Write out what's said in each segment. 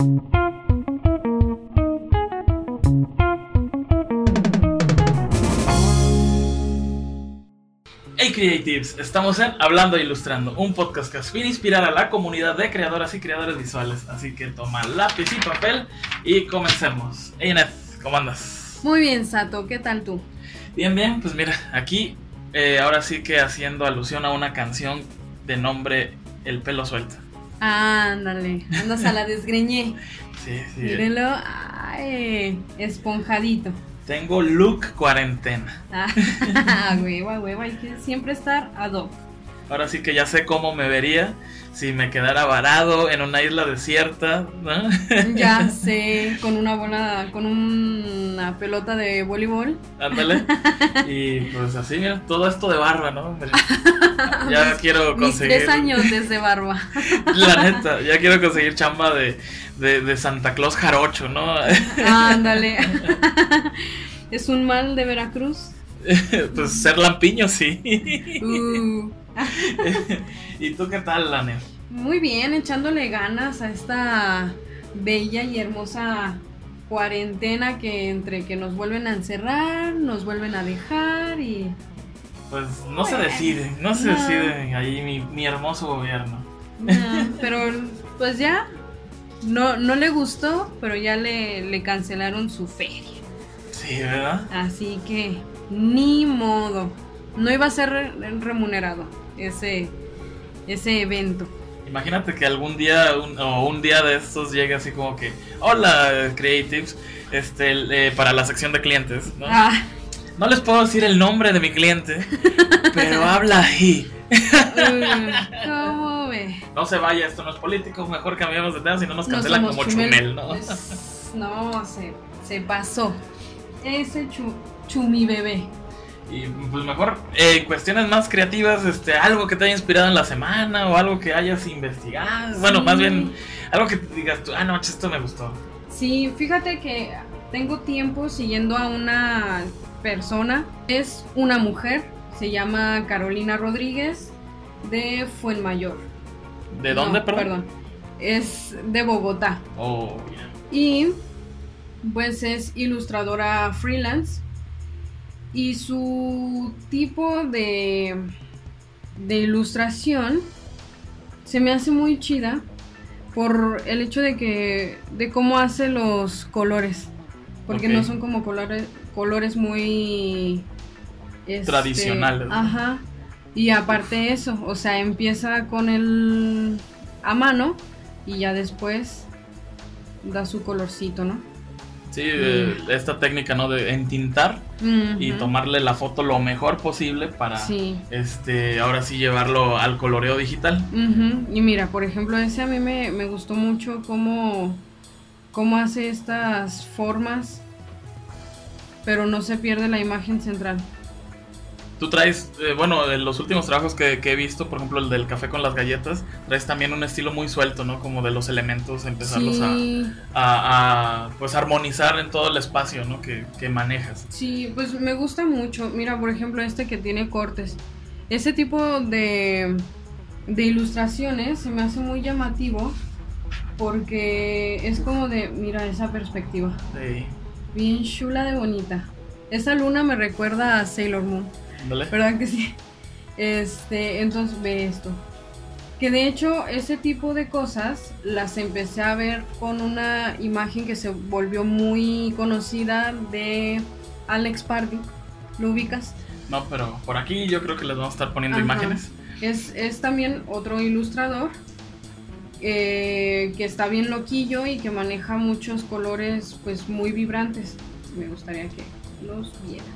Hey Creatives, estamos en Hablando e Ilustrando, un podcast que aspira a inspirar a la comunidad de creadoras y creadores visuales. Así que toma lápiz y papel y comencemos. Hey Net, ¿cómo andas? Muy bien, Sato, ¿qué tal tú? Bien, bien, pues mira, aquí eh, ahora sí que haciendo alusión a una canción de nombre El pelo suelto. Ándale, andas a la desgreñé. Sí, sí. Mírenlo, ay, esponjadito. Tengo look cuarentena. Ah, hueva, hueva, hay que siempre estar ad hoc. Ahora sí que ya sé cómo me vería si me quedara varado en una isla desierta, ¿no? Ya sé, con una bola, con una pelota de voleibol. Ándale. Y pues así, mira, todo esto de barba, ¿no? Ya quiero Mis conseguir. tres años desde barba. La neta, ya quiero conseguir chamba de, de, de Santa Claus Jarocho, ¿no? Ándale. ¿Es un mal de Veracruz? pues ser lampiño, sí. Uh, ¿Y tú qué tal, Lane? muy bien, echándole ganas a esta bella y hermosa cuarentena que entre que nos vuelven a encerrar, nos vuelven a dejar y Pues no se decide, no se no. decide ahí mi, mi hermoso gobierno. Pero pues ya no, no le gustó, pero ya le, le cancelaron su feria. Sí, ¿verdad? Así que ni modo. No iba a ser re- remunerado ese, ese evento. Imagínate que algún día un- o un día de estos llegue así como que, hola creatives, este, eh, para la sección de clientes, ¿no? Ah, No les puedo decir el nombre de mi cliente, pero habla ahí. uh, ¿Cómo ve? No se vaya, esto no es político, mejor cambiamos de tema si no nos No cancelan como chumel. chumel, ¿no? No, se, se pasó. Ese chu, chumi bebé. Y pues mejor, eh, en cuestiones más creativas, este, algo que te haya inspirado en la semana o algo que hayas investigado. Bueno, más bien, algo que te digas tú, ah, no, esto me gustó. Sí, fíjate que tengo tiempo siguiendo a una persona. Es una mujer, se llama Carolina Rodríguez de Fuenmayor. ¿De No, dónde, perdón? Es de Bogotá. Oh, ya. Y pues es ilustradora freelance. Y su tipo de, de ilustración se me hace muy chida por el hecho de que de cómo hace los colores. Porque no son como colores colores muy este, Tradicionales. Ajá. Y aparte eso, o sea, empieza con el a mano y ya después da su colorcito, ¿no? Sí, eh, esta técnica, ¿no? De entintar y tomarle la foto lo mejor posible para, Sí. este, ahora sí llevarlo al coloreo digital. Y mira, por ejemplo, ese a mí me, me gustó mucho cómo, cómo hace estas formas, pero no se pierde la imagen central. Tú traes, eh, bueno, de los últimos trabajos que, que he visto, por ejemplo, el del café con las galletas, traes también un estilo muy suelto, ¿no? Como de los elementos, empezarlos a, Sí, a, a, pues armonizar en todo el espacio, ¿no? Que, que manejas. sí, pues me gusta mucho. Mira, por ejemplo, este que tiene cortes. Ese tipo de, de ilustraciones se me hace muy llamativo porque es como de, mira esa perspectiva. Sí. Bien chula de bonita. Esa luna me recuerda a Sailor Moon. Ándale. ¿Verdad que sí? Este, entonces ve esto. Que de hecho ese tipo de cosas las empecé a ver con una imagen que se volvió muy conocida de Alex Pardy. ¿Lo ubicas? No, pero por aquí yo creo que les vamos a estar poniendo Ajá. imágenes. Es, es también otro ilustrador eh, que está bien loquillo y que maneja muchos colores pues muy vibrantes. Me gustaría que los vieras.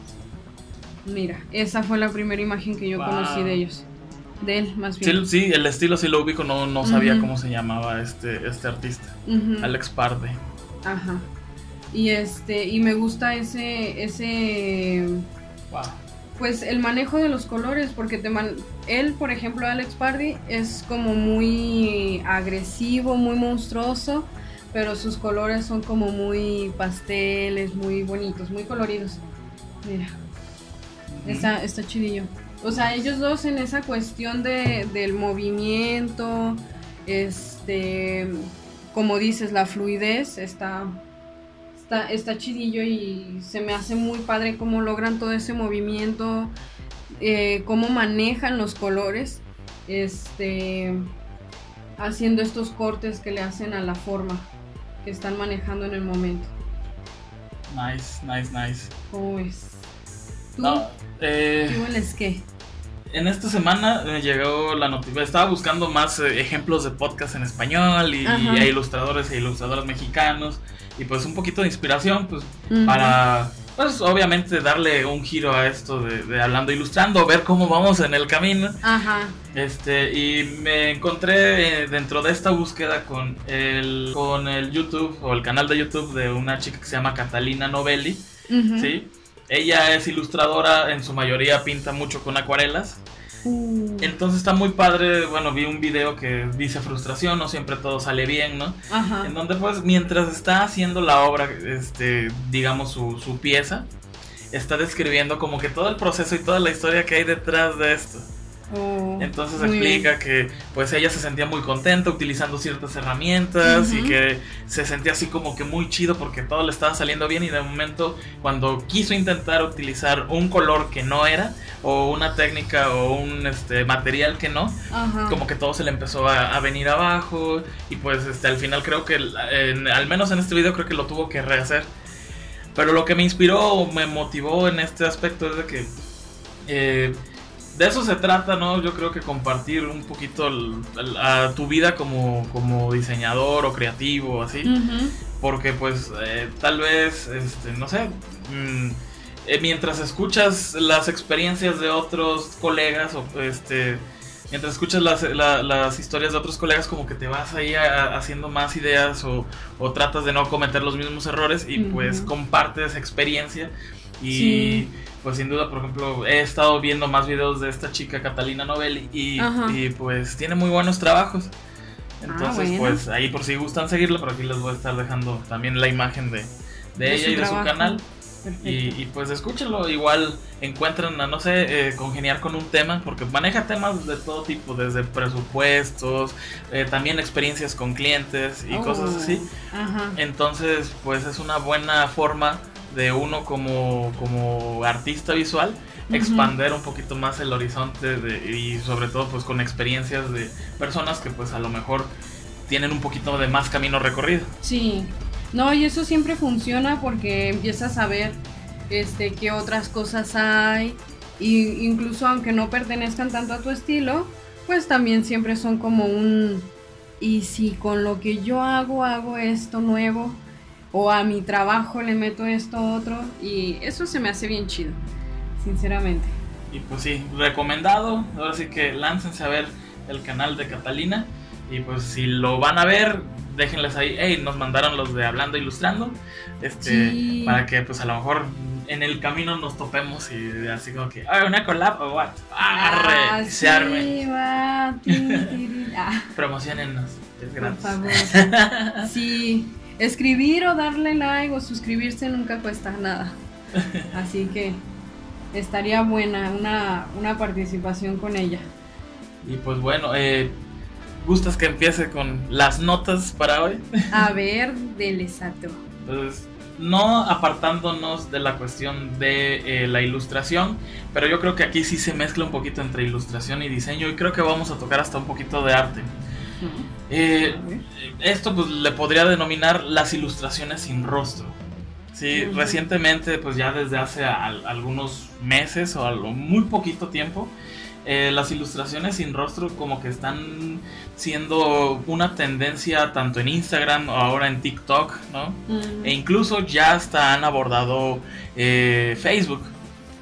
Mira, esa fue la primera imagen que yo Wow. conocí de ellos. De él, más bien. Sí, sí, el estilo sí lo ubico, no, no sabía cómo se llamaba este, este artista. Alex Parde. Ajá. Y este, y me gusta ese, ese Wow. Pues el manejo de los colores, porque te man- él, por ejemplo, Alex Pardy, es como muy agresivo, muy monstruoso, pero sus colores son como muy pasteles, muy bonitos, muy coloridos. Mira, está, está chidillo. O sea, ellos dos en esa cuestión de, del movimiento, este, como dices, la fluidez está, está, está chidillo y se me hace muy padre cómo logran todo ese movimiento, eh, cómo manejan los colores, este, haciendo estos cortes que le hacen a la forma que están manejando en el momento. Nice, nice, nice. ¿Cómo? ¿Tú? No, eh, ¿Qué hueles qué? en esta semana me llegó la noticia. Estaba buscando más eh, ejemplos de podcast en español y, Ajá. e ilustradores e ilustradoras mexicanos. Y pues un poquito de inspiración, pues para, pues obviamente darle un giro a esto de, de hablando ilustrando, ver cómo vamos en el camino. Ajá. Este, y me encontré eh, dentro de esta búsqueda con el, con el YouTube o el canal de YouTube de una chica que se llama Catalina Novelli. Ujú. ¿sí? Ella es ilustradora, en su mayoría pinta mucho con acuarelas. Uh, Entonces está muy padre, bueno, vi un video que dice frustración, no siempre todo sale bien, ¿no? Ajá. En donde pues mientras está haciendo la obra, este, digamos su, su pieza, está describiendo como que todo el proceso y toda la historia que hay detrás de esto. Oh, Entonces explica que pues ella se sentía muy contenta utilizando ciertas herramientas y que se sentía así como que muy chido porque todo le estaba saliendo bien y de momento cuando quiso intentar utilizar un color que no era o una técnica o un este material que no, como que todo se le empezó a, a venir abajo y pues este al final creo que en- al menos en este video creo que lo tuvo que rehacer. Pero lo que me inspiró o me motivó en este aspecto es de que eh, de eso se trata, ¿no? Yo creo que compartir un poquito el- el- a tu vida como, como diseñador o creativo, así. Porque pues eh, tal vez, este, no sé, mm, eh, mientras escuchas las experiencias de otros colegas o este... Mientras escuchas las, la- las historias de otros colegas, como que te vas ahí a- haciendo más ideas o, o tratas de no cometer los mismos errores y pues compartes experiencia. Y Sí. Pues sin duda, por ejemplo, he estado viendo más videos de esta chica Catalina Novelli y, y, pues tiene muy buenos trabajos. Entonces, bueno. pues ahí por si gustan seguirla, por aquí les voy a estar dejando también la imagen de, de De ella su y de su trabajo. canal. Perfecto. Y, y, pues escúchenlo, igual encuentran a, no sé, eh, congeniar con un tema, porque maneja temas de todo tipo, desde presupuestos, eh, también experiencias con clientes y Oh, cosas así. Ajá. Entonces, pues es una buena forma de uno como, como artista visual expander un poquito más el horizonte de- y sobre todo pues con experiencias de personas que pues a lo mejor tienen un poquito de más camino recorrido. Sí. No, y eso siempre funciona porque empiezas a ver este qué otras cosas hay y incluso aunque no pertenezcan tanto a tu estilo, pues también siempre son como un y si con lo que yo hago hago esto nuevo o a mi trabajo le meto esto otro y eso se me hace bien chido, sinceramente. Y pues sí, recomendado. Ahora sí que láncense a ver el canal de Catalina. Y pues si lo van a ver, déjenles ahí, hey, nos mandaron los de Hablando Ilustrando. Este, Sí. para que pues a lo mejor en el camino nos topemos y así como que, ay, una collab o what. Arre, Ah, se sí, arme. va. Ah. Promocionennos, es Por gratis. favor. Sí, escribir o darle like o suscribirse nunca cuesta nada. Así que estaría buena una, una participación con ella. Y pues bueno, eh, ¿gustas que empiece con las notas para hoy? A ver, del exacto. Entonces, no apartándonos de la cuestión de eh, la ilustración, pero yo creo que aquí sí se mezcla un poquito entre ilustración y diseño y creo que vamos a tocar hasta un poquito de arte. Eh, esto pues le podría denominar las ilustraciones sin rostro. Sí, recientemente, pues ya desde hace al- algunos meses o a lo muy poquito tiempo, eh, las ilustraciones sin rostro como que están siendo una tendencia tanto en Instagram o ahora en TikTok, ¿no? E incluso ya hasta han abordado eh, Facebook.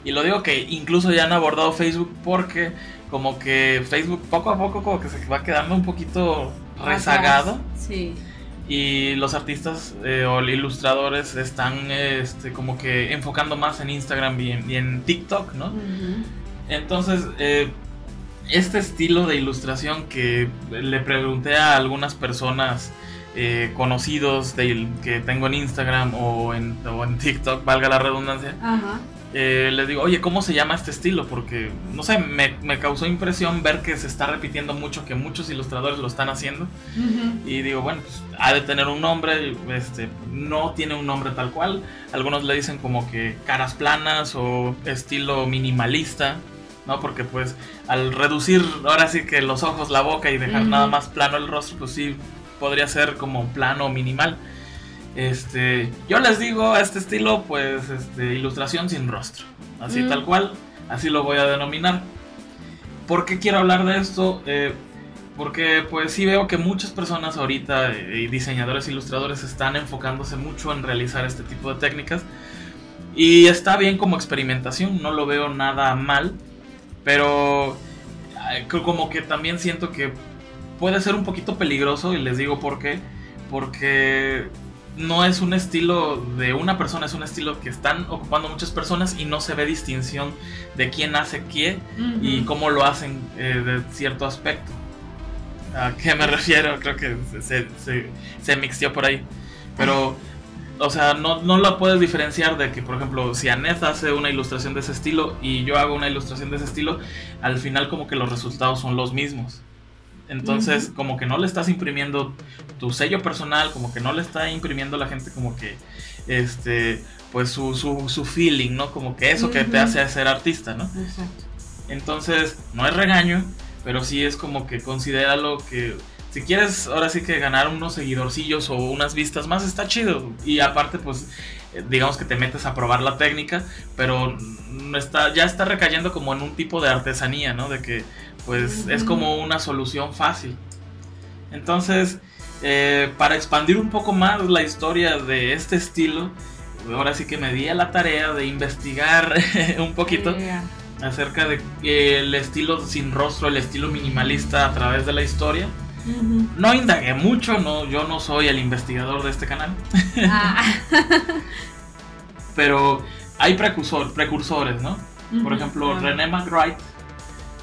Y lo digo que incluso ya han abordado Facebook porque como que Facebook poco a poco como que se va quedando un poquito rezagado. Sí. Y los artistas eh, o ilustradores están este, como que enfocando más en Instagram y en, y en TikTok, ¿no? Entonces, eh, este estilo de ilustración que le pregunté a algunas personas eh, conocidos que tengo en Instagram o en, o en TikTok, valga la redundancia, Ajá. Eh, les digo, oye, ¿cómo se llama este estilo? Porque, no sé, me, me, causó impresión ver que se está repitiendo mucho, que muchos ilustradores lo están haciendo. Y digo, bueno, pues ha de tener un nombre, este, no tiene un nombre tal cual. Algunos le dicen como que caras planas o estilo minimalista, ¿no? Porque pues al reducir ahora sí que los ojos, la boca y dejar nada más plano el rostro, pues sí podría ser como plano minimal. Este, yo les digo a este estilo, pues, este, ilustración sin rostro. Así mm. tal cual, así lo voy a denominar. ¿Por qué quiero hablar de esto? Eh, porque pues sí veo que muchas personas ahorita, eh, y diseñadores, ilustradores, están enfocándose mucho en realizar este tipo de técnicas. Y está bien como experimentación, no lo veo nada mal. Pero como que también siento que puede ser un poquito peligroso y les digo por qué. Porque no es un estilo de una persona, es un estilo que están ocupando muchas personas y no se ve distinción de quién hace qué y cómo lo hacen eh, de cierto aspecto. ¿A qué me refiero? Creo que se, se, mixtió por ahí. Pero, o sea, no, no la puedes diferenciar de que, por ejemplo, si Aneth hace una ilustración de ese estilo y yo hago una ilustración de ese estilo, al final como que los resultados son los mismos. Entonces, como que no le estás imprimiendo tu sello personal, como que no le está imprimiendo a la gente como que, este, pues su, su, feeling, ¿no? Como que eso que te hace ser artista, ¿no? Exacto. Entonces, no es regaño, pero sí es como que considéralo que si quieres ahora sí que ganar unos seguidorcillos o unas vistas más, está chido. Y aparte, pues, digamos que te metes a probar la técnica, pero está, ya está recayendo como en un tipo de artesanía, ¿no? De que pues es como una solución fácil. Entonces, eh, para expandir un poco más la historia de este estilo, ahora sí que me di a la tarea de investigar un poquito acerca del el estilo sin rostro, el estilo minimalista a través de la historia. No indagué mucho, no, yo no soy el investigador de este canal. Ah. Pero hay precursor, precursores, ¿no? Por ejemplo, René McWright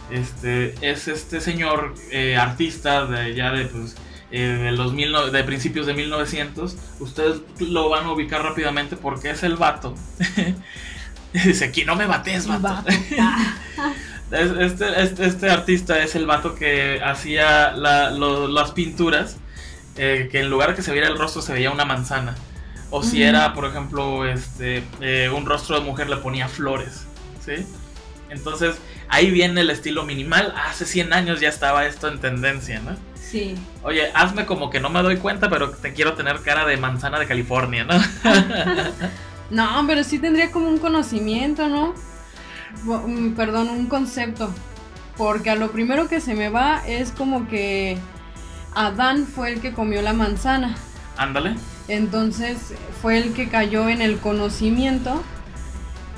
este, es este señor eh, artista de ya de, pues, eh, de, los mil de principios de 1900. Ustedes lo van a ubicar rápidamente porque es el vato. Dice, aquí no me bates, vato. Este, este, este, artista es el vato que hacía las pinturas, eh, que en lugar de que se viera el rostro se veía una manzana. O si era, por ejemplo, este, un rostro de mujer le ponía flores. ¿sí? Entonces, ahí viene el estilo minimal. Hace 100 años ya estaba esto en tendencia, ¿no? Sí. Oye, hazme como que no me doy cuenta, pero te quiero tener cara de manzana de California, ¿no? no, pero sí tendría como un conocimiento, ¿no? Mm, perdón, un concepto. Porque a lo primero que se me va es como que Adán fue el que comió la manzana. Ándale. Entonces fue el que cayó en el conocimiento.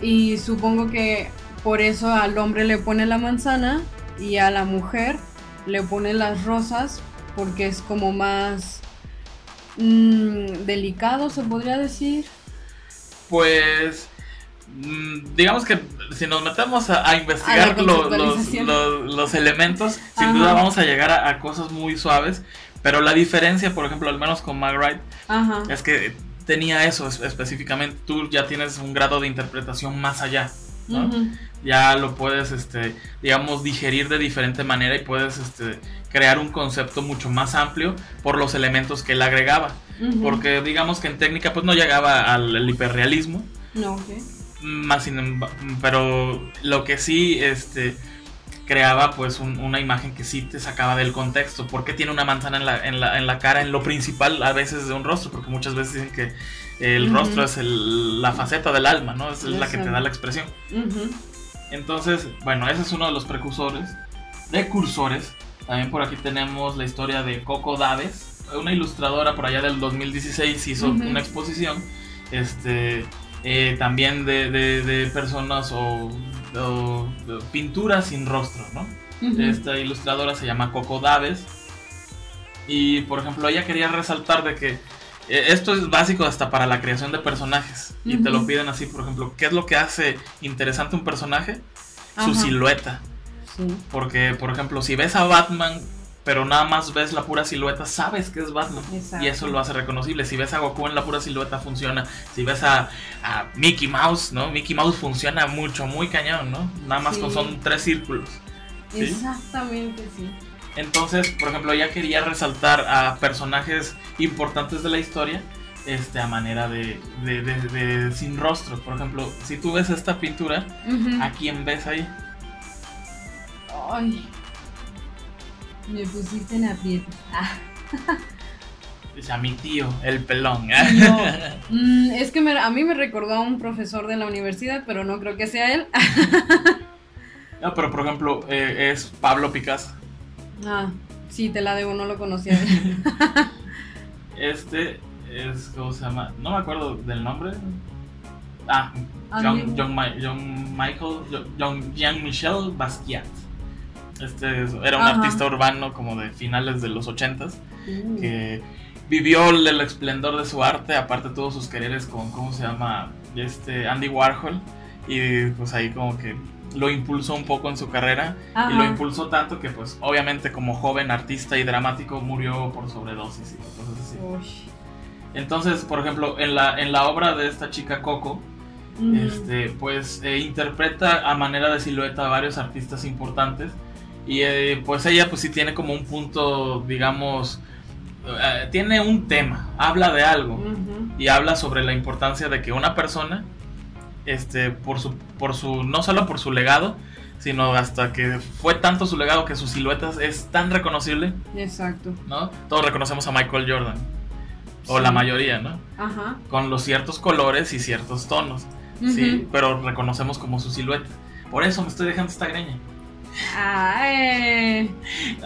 Y supongo que por eso al hombre le pone la manzana y a la mujer le pone las rosas porque es como más mm, delicado, se podría decir. Pues digamos que si nos metemos a, investigar los, elementos, sin duda vamos a llegar a, cosas muy suaves. Pero la diferencia, por ejemplo, al menos con McWright, es que tenía eso específicamente. Tú ya tienes un grado de interpretación más allá. ¿no? ya lo puedes, este, digamos, digerir de diferente manera y puedes este, crear un concepto mucho más amplio por los elementos que él agregaba. Porque digamos que en técnica pues no llegaba al hiperrealismo. No, Más pero lo que sí este, creaba pues una imagen que sí te sacaba del contexto. porque tiene una manzana en la, en la, en la cara, en lo principal a veces de un rostro? Porque muchas veces dicen que el rostro es la faceta del alma, ¿no? Es la que te da la expresión. Entonces, bueno, ese es uno de los precursores. Precursores. También por aquí tenemos la historia de Coco Daves. Una ilustradora por allá del 2016 hizo una exposición. Este. Eh, también de, personas o, pinturas sin rostro, ¿no? Esta ilustradora se llama Coco Daves. Y por ejemplo, ella quería resaltar de que eh, esto es básico hasta para la creación de personajes. Y te lo piden así, por ejemplo, ¿qué es lo que hace interesante un personaje? Su silueta. Porque, por ejemplo, si ves a Batman pero nada más ves la pura silueta, sabes que es Batman. Exacto. Y eso lo hace reconocible. Si ves a Goku en la pura silueta, funciona. Si ves a, a Mickey Mouse, ¿no? Mickey Mouse funciona mucho, muy cañón, ¿no? Nada más Sí. con- son tres círculos. ¿sí? Exactamente, sí. Entonces, por ejemplo, ya quería resaltar a personajes importantes de la historia. Este, a manera de, de, de- de sin rostro. Por ejemplo, si tú ves esta pintura. ¿a quién ves ahí? Ay. Me pusiste en aprieto. Ah. Dice a mi tío, el pelón. No. Mm, es que me- a mí me recordó a un profesor de la universidad, pero no creo que sea él. No, pero por ejemplo, eh, es Pablo Picasso. Ah, sí, te la debo, no lo conocía. Este es, ¿cómo se llama? No me acuerdo del nombre. Ah, John, John Michael, John, Jean-Michel Basquiat. Este es- era un Ajá. artista urbano como de finales de los ochentas Uh, que vivió el, el esplendor de su arte, aparte tuvo sus quereres con, ¿cómo se llama? Este Andy Warhol y pues ahí como que lo impulsó un poco en su carrera Ajá. y lo impulsó tanto que pues obviamente como joven artista y dramático murió por sobredosis y cosas así. uy. Entonces, por ejemplo, en la, en la obra de esta chica Coco, este, pues eh, interpreta a manera de silueta a varios artistas importantes y eh, pues ella pues sí tiene como un punto, digamos, eh, tiene un tema, habla de algo y habla sobre la importancia de que una persona, este, por su, por su, no solo por su legado, sino hasta que fue tanto su legado que sus siluetas es tan reconocible, Exacto. ¿no? Todos reconocemos a Michael Jordan, o Sí. la mayoría, ¿no? Ajá. Con los ciertos colores y ciertos tonos, ¿sí? Pero reconocemos como su silueta. Por eso me estoy dejando esta greña. Ay,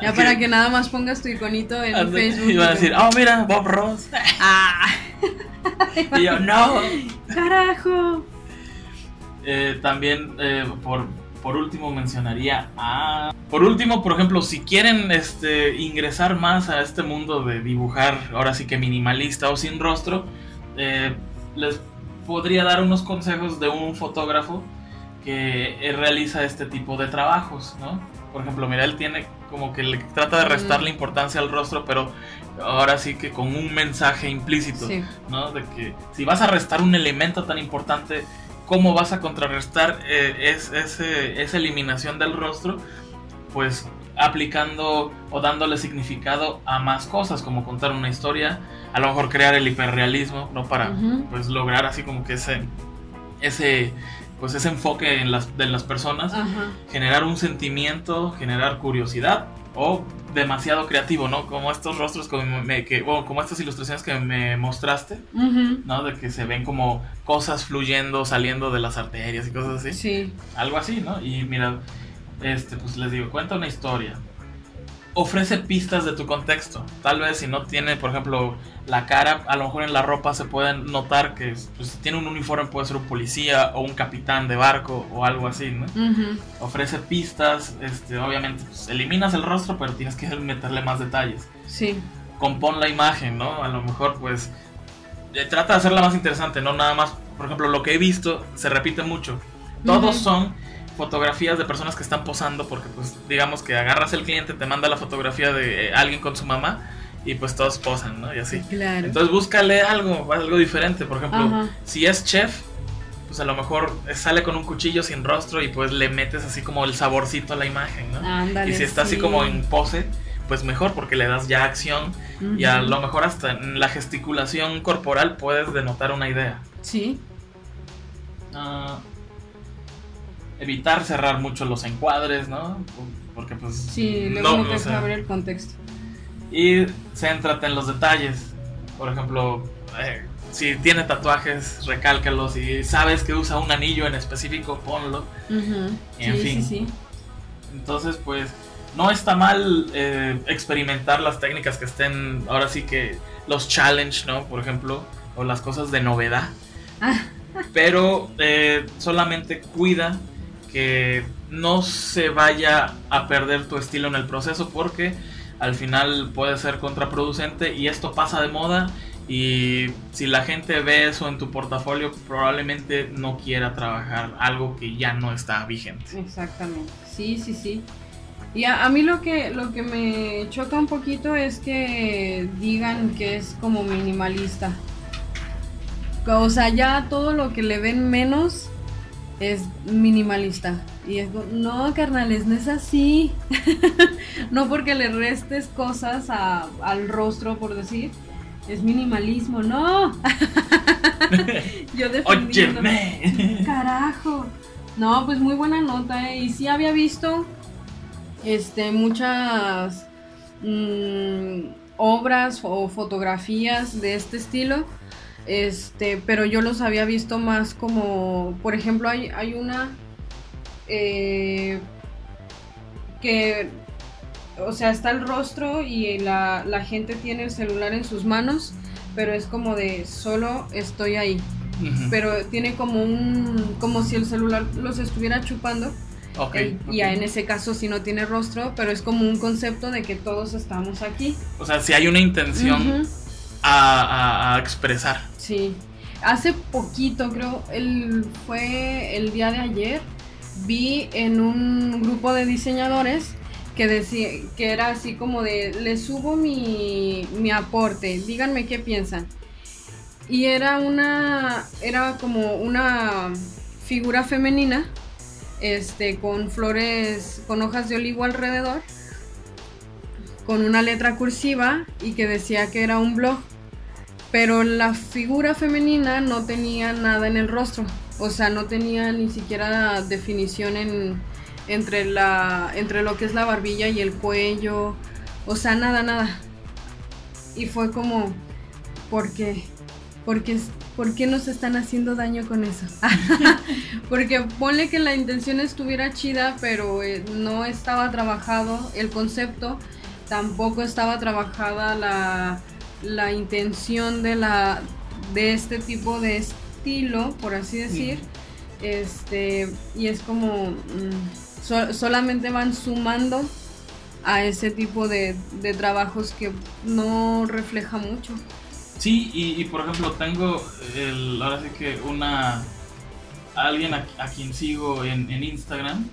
ya para que nada más pongas tu iconito en Facebook. Iba a decir, oh, mira, Bob Ross. Ah, Y yo, no. carajo. Eh, también, eh, por, por último, mencionaría a. Por último, por ejemplo, si quieren este, ingresar más a este mundo de dibujar, ahora sí que minimalista o sin rostro, eh, les podría dar unos consejos de un fotógrafo que eh, realiza este tipo de trabajos, ¿no? Por ejemplo, mira, él tiene como que le trata de restarle importancia al rostro, pero ahora sí que con un mensaje implícito. Sí. ¿no? De que si vas a restar un elemento tan importante, ¿cómo vas a contrarrestar eh, es- ese- esa eliminación del rostro? Pues aplicando o dándole significado a más cosas, como contar una historia, a lo mejor crear el hiperrealismo, ¿no? Para pues lograr así como que ese, ese, pues ese enfoque en las, de las personas, Ajá. generar un sentimiento, generar curiosidad o demasiado creativo, ¿no? Como estos rostros como, me- que, bueno, como estas ilustraciones que me mostraste. ¿no? De que se ven como cosas fluyendo, saliendo de las arterias y cosas así. Sí. Algo así, ¿no? Y mira, este, pues les digo, cuenta una historia. Ofrece pistas de tu contexto. Tal vez si no tiene, por ejemplo, la cara, a lo mejor en la ropa se pueden notar que pues, si tiene un uniforme puede ser un policía o un capitán de barco o algo así, ¿no? Ofrece pistas, este, obviamente pues, eliminas el rostro, pero tienes que meterle más detalles Sí. compón la imagen, ¿no? A lo mejor, pues, eh, trata de hacerla más interesante, ¿no? Nada más, por ejemplo, lo que he visto se repite mucho. Todos son fotografías de personas que están posando porque, pues, digamos que agarras el cliente, te manda la fotografía de eh, alguien con su mamá y pues todos posan, ¿no? Y así. Claro. Entonces búscale algo, algo diferente. Por ejemplo, Ajá. si es chef, pues a lo mejor sale con un cuchillo sin rostro y pues le metes así como el saborcito a la imagen, ¿no? Ándale. Y si está así sí. como en pose, pues mejor porque le das ya acción y a lo mejor hasta en la gesticulación corporal puedes denotar una idea. Sí. Ah, evitar cerrar mucho los encuadres, ¿no? Porque pues... Sí, luego no, no, te sea, ver el contexto. Y céntrate en los detalles. Por ejemplo, eh, si tiene tatuajes, recálcalos. Si sabes que usa un anillo en específico, ponlo. En sí, fin. sí, sí. Entonces, pues, no está mal eh, experimentar las técnicas que estén, ahora sí que los challenge, ¿no? Por ejemplo, o las cosas de novedad. Pero eh, solamente cuida que no se vaya a perder tu estilo en el proceso porque al final puede ser contraproducente y esto pasa de moda y si la gente ve eso en tu portafolio probablemente no quiera trabajar algo que ya no está vigente. Exactamente. Sí, sí, sí. Y a, mí lo que, lo que me choca un poquito es que digan que es como minimalista. O sea, ya todo lo que le ven menos es minimalista. Y es, no, carnales, no es así. no porque le restes cosas a- al rostro, por decir. Es minimalismo, no. Yo defendiendo. Carajo. No, pues muy buena nota, ¿eh? Y sí había visto este muchas mm, obras o fotografías de este estilo. Este, pero yo los había visto más como, por ejemplo, hay, hay una eh, que, o sea, está el rostro y la, la gente tiene el celular en sus manos, pero es como de solo estoy ahí pero tiene como un como si el celular los estuviera chupando. Ok, eh, y ok. en ese caso si no tiene rostro pero es como un concepto de que todos estamos aquí. O sea, si hay una intención a, expresar. sí. Hace poquito creo el fue el día de ayer vi en un grupo de diseñadores que decía que era así como de le subo mi, mi aporte díganme qué piensan y era una era como una figura femenina este con flores con hojas de olivo alrededor con una letra cursiva y que decía que era un blog pero la figura femenina no tenía nada en el rostro o sea no tenía ni siquiera definición en entre la entre lo que es la barbilla y el cuello o sea nada nada y fue como ¿por qué? Porque, ¿Por qué nos están haciendo daño con eso? Porque ponle que la intención estuviera chida, pero eh, no estaba trabajado el concepto, tampoco estaba trabajada la, la intención de, la, de este tipo de estilo, por así decir. Este, y es como mm, so- solamente van sumando a ese tipo de, de trabajos que no refleja mucho. Sí, y, y por ejemplo, tengo el, ahora sí que una. Alguien a, a quien sigo en, en Instagram.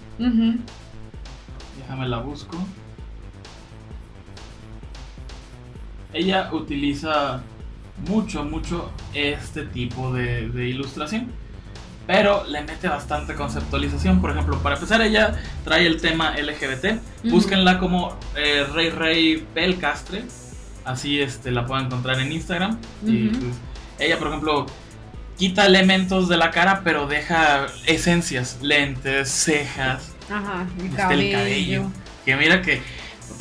Déjame la busco. Ella utiliza mucho, mucho este tipo de, de ilustración. Pero le mete bastante conceptualización. Por ejemplo, para empezar, ella trae el tema LGBT. Búsquenla como eh, Rey Rey Pelcastre. Así este, la pueden encontrar en Instagram. Y pues, ella, por ejemplo, quita elementos de la cara, pero deja esencias, lentes, cejas, Ajá, el este, cabello. el cabello. Que mira que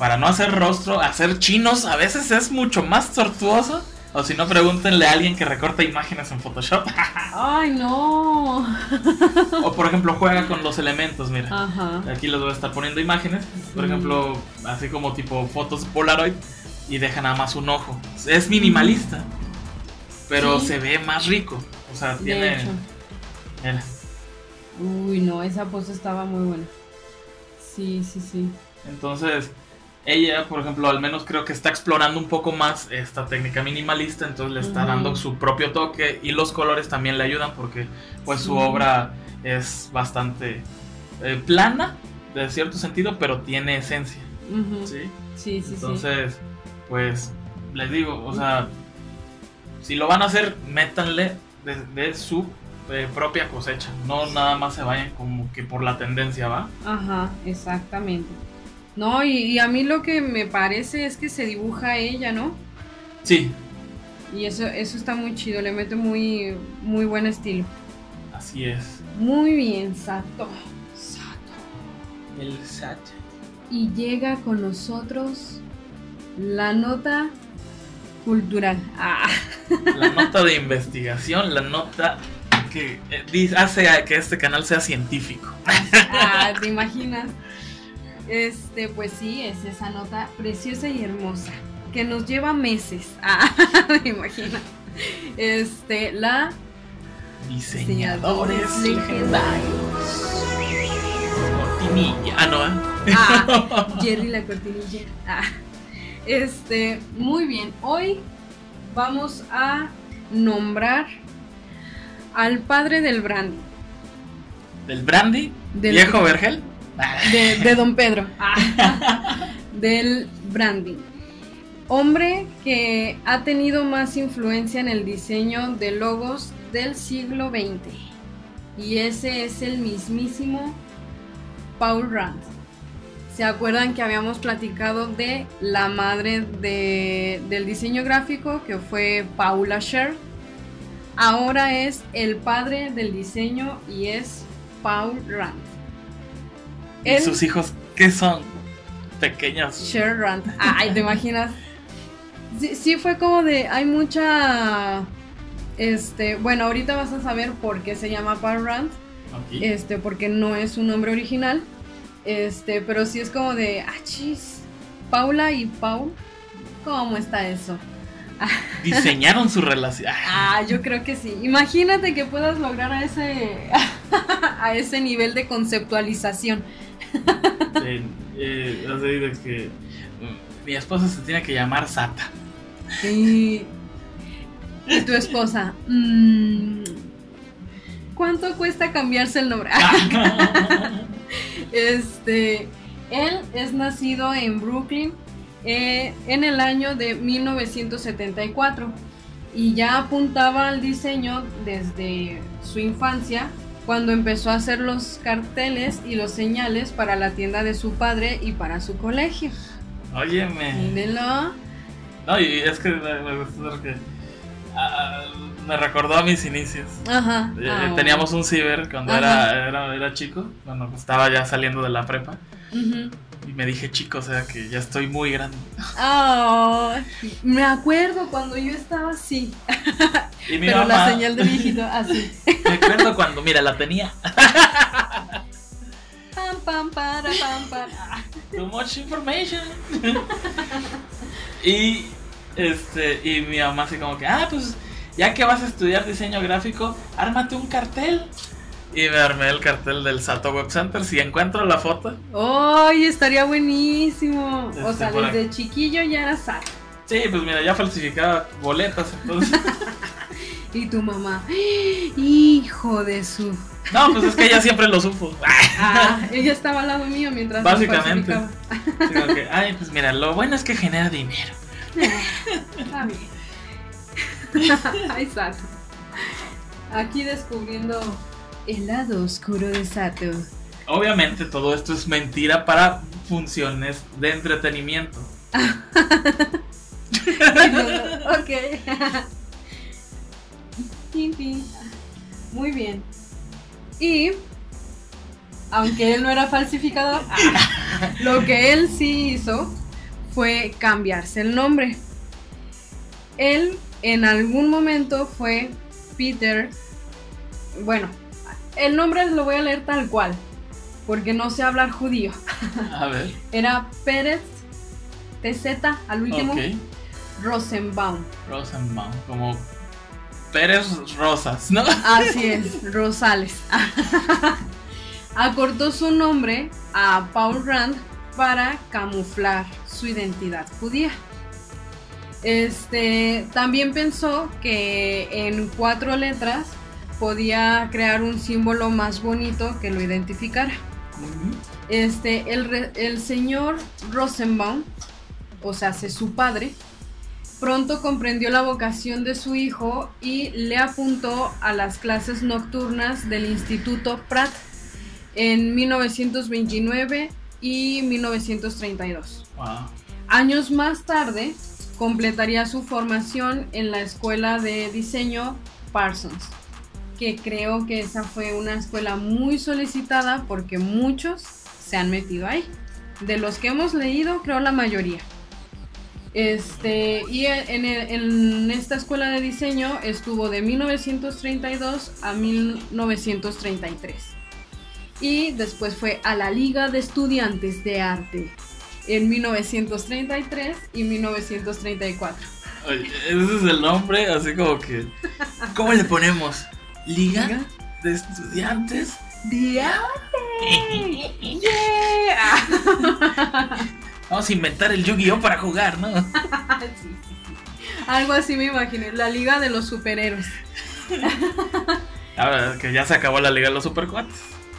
para no hacer rostro, hacer chinos a veces es mucho más tortuoso. O si no, pregúntenle a alguien que recorta imágenes en Photoshop. Ay, no. o por ejemplo, juega con los elementos, mira. Ajá. Aquí les voy a estar poniendo imágenes. Por Sí. ejemplo, así como tipo fotos Polaroid. Y deja nada más un ojo. Es minimalista. Pero Sí. se ve más rico. O sea, tiene. mira. Uy, no, esa pose estaba muy buena. Sí, sí, sí. Entonces, ella, por ejemplo, al menos creo que está explorando un poco más esta técnica minimalista, entonces le está dando su propio toque y los colores también le ayudan porque pues su obra es bastante eh, plana, de cierto sentido, pero tiene esencia. ¿sí? Sí, sí, sí. Entonces, pues, les digo, o sea, si lo van a hacer, métanle de, de su eh, propia cosecha, no nada más se vayan como que por la tendencia, ¿va? Ajá, exactamente. No, y, y a mí lo que me parece es que se dibuja ella, ¿no? Sí, Y eso, eso está muy chido, le mete muy, muy buen estilo. así es. Muy bien, Sato. Sato. El SAT. Y llega con nosotros la nota cultural. Ah. La nota de investigación, la nota que eh, hace a que este canal sea científico. Ah, ¿te imaginas? Este, pues sí, es esa nota preciosa y hermosa que nos lleva meses. Ah, me imagino. Este, la Diseñadores Diseñadores legendarios. Cortinilla. Ah, no, ¿eh? ah, Jerry la cortinilla. Ah, este, muy bien. Hoy vamos a nombrar al padre del brandy. Del Brandy, Del- viejo Vergel. De, de Don Pedro. del branding. Hombre que ha tenido más influencia en el diseño de logos del siglo XX. Y ese es el mismísimo Paul Rand. ¿Se acuerdan que habíamos platicado de la madre de- del diseño gráfico, que fue Paula Scher? Ahora es el padre del diseño y es Paul Rand. ¿Y sus hijos qué son? Pequeños. Sher Rand. Ay, ¿te imaginas? Sí, sí fue como de, hay mucha, este, bueno, ahorita vas a saber por qué se llama Paul Rand, Ok. este, porque no es su nombre original, este, pero sí es como de, ah, chis, Paula y Paul, ¿cómo está eso? Diseñaron su relación. Ah, yo creo que sí. Imagínate que puedas lograr a ese, a ese nivel de conceptualización. Sí, eh, que mi esposa se tiene que llamar Sata. Y, y tu esposa, mm, ¿cuánto cuesta cambiarse el nombre? Este, él es nacido en Brooklyn eh, en el año de 1974 y ya apuntaba al diseño desde su infancia cuando empezó a hacer los carteles y los señales para la tienda de su padre y para su colegio. Óyeme. Mírenlo. No, y es que me, gustó porque ah, me recordó a mis inicios. Ajá. Eh, Ah, Teníamos un ciber cuando era, era, era chico, cuando estaba ya saliendo de la prepa. Ujú. Y me dije chico, o sea que ya estoy muy grande. Ah, me acuerdo cuando yo estaba así, Y mi pero mamá, la señal de viejito así. me acuerdo cuando, mira, la tenía. Pam, pam, para, pam, para. Too much information. y este, y mi mamá así como que, ah, pues ya que vas a estudiar diseño gráfico, ármate un cartel. Y me armé el cartel del Sato Web Center. Si encuentro la foto, ¡Ay, estaría buenísimo! O Este, sea, desde chiquillo ya era sad. sí, pues mira, ya falsificaba boletas, entonces. Y tu mamá, ¡hijo de su! No, pues es que ella siempre lo supo. Ah, ella estaba al lado mío mientras Básicamente. como que, ay, pues mira, lo bueno es que genera dinero. Está bien. Ay, Sato. Aquí descubriendo el lado oscuro de Sato. Obviamente todo esto es mentira para funciones de entretenimiento. ok. Tin, tin. Muy bien. Y, aunque él no era falsificador, ah, lo que él sí hizo fue cambiarse el nombre. Él en algún momento fue Peter. Bueno, el nombre lo voy a leer tal cual, porque no sé hablar judío. A ver. Era Pérez TZ al último. Rosenbaum. Rosenbaum, como Pérez Rosas, ¿no? Así es, Rosales. Acortó su nombre a Paul Rand para camuflar su identidad judía. Este también pensó que en cuatro letras podía crear un símbolo más bonito que lo identificara. Este, el, el señor Rosenbaum, o sea, se su padre, pronto comprendió la vocación de su hijo y le apuntó a las clases nocturnas del Instituto Pratt en 1929 y 1932. Wow. Años más tarde, completaría su formación en la escuela de diseño Parsons, que creo que esa fue una escuela muy solicitada porque muchos se han metido ahí. De los que hemos leído, creo la mayoría. Este, y en, en esta escuela de diseño estuvo de 1932 a 1933. Y después fue a la Liga de Estudiantes de Arte en 1933 y 1934. Oye, ese es el nombre, así como que. ¿Cómo le ponemos? ¿Liga Liga de estudiantes? de Arte. Yeah. Vamos a inventar el Yu-Gi-Oh para jugar, ¿no? Sí, sí, sí. Algo así me imaginé, la Liga de los Superhéroes. Ahora que ya se acabó la Liga de los Supercuates.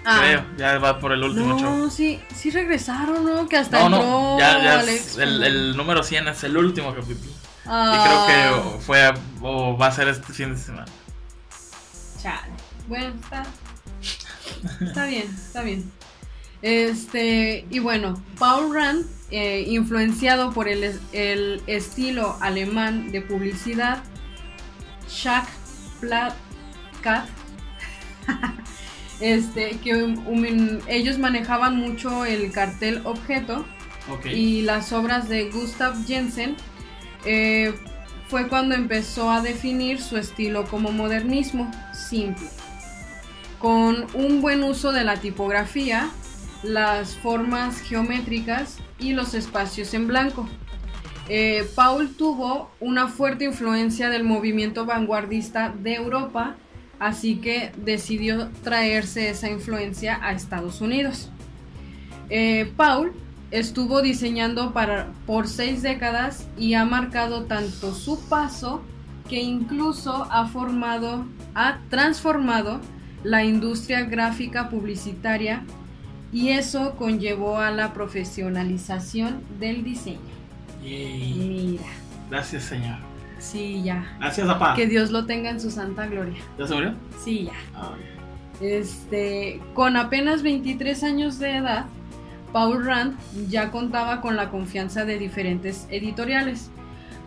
Ah. Creo, ya va por el último show. No, sí, sí regresaron, ¿no? Que hasta No, no, ya, ya Alex. el, el número 100 es el último capítulo. Ah, Y creo que o fue a- o va a ser este fin de semana. Chale. Bueno, está. Está bien, está bien. Este, y bueno, Paul Rand, eh, influenciado por el, el estilo alemán de publicidad, Schack Plakat, este, que um, ellos manejaban mucho el cartel objeto y las obras de Gustav Jensen, eh, fue cuando empezó a definir su estilo como modernismo simple, con un buen uso de la tipografía, las formas geométricas y los espacios en blanco. Eh, Paul tuvo una fuerte influencia del movimiento vanguardista de Europa, así que decidió traerse esa influencia a Estados Unidos. Eh, Paul estuvo diseñando para, por seis décadas y ha marcado tanto su paso que incluso ha formado, ha transformado la industria gráfica publicitaria y eso conllevó a la profesionalización del diseño. Yay. Mira, Gracias, señor. sí, ya. Gracias, papá. Que Dios lo tenga en su santa gloria. ¿Ya se murió? Sí, ya. Ah, Este, con apenas 23 años de edad, Paul Rand ya contaba con la confianza de diferentes editoriales.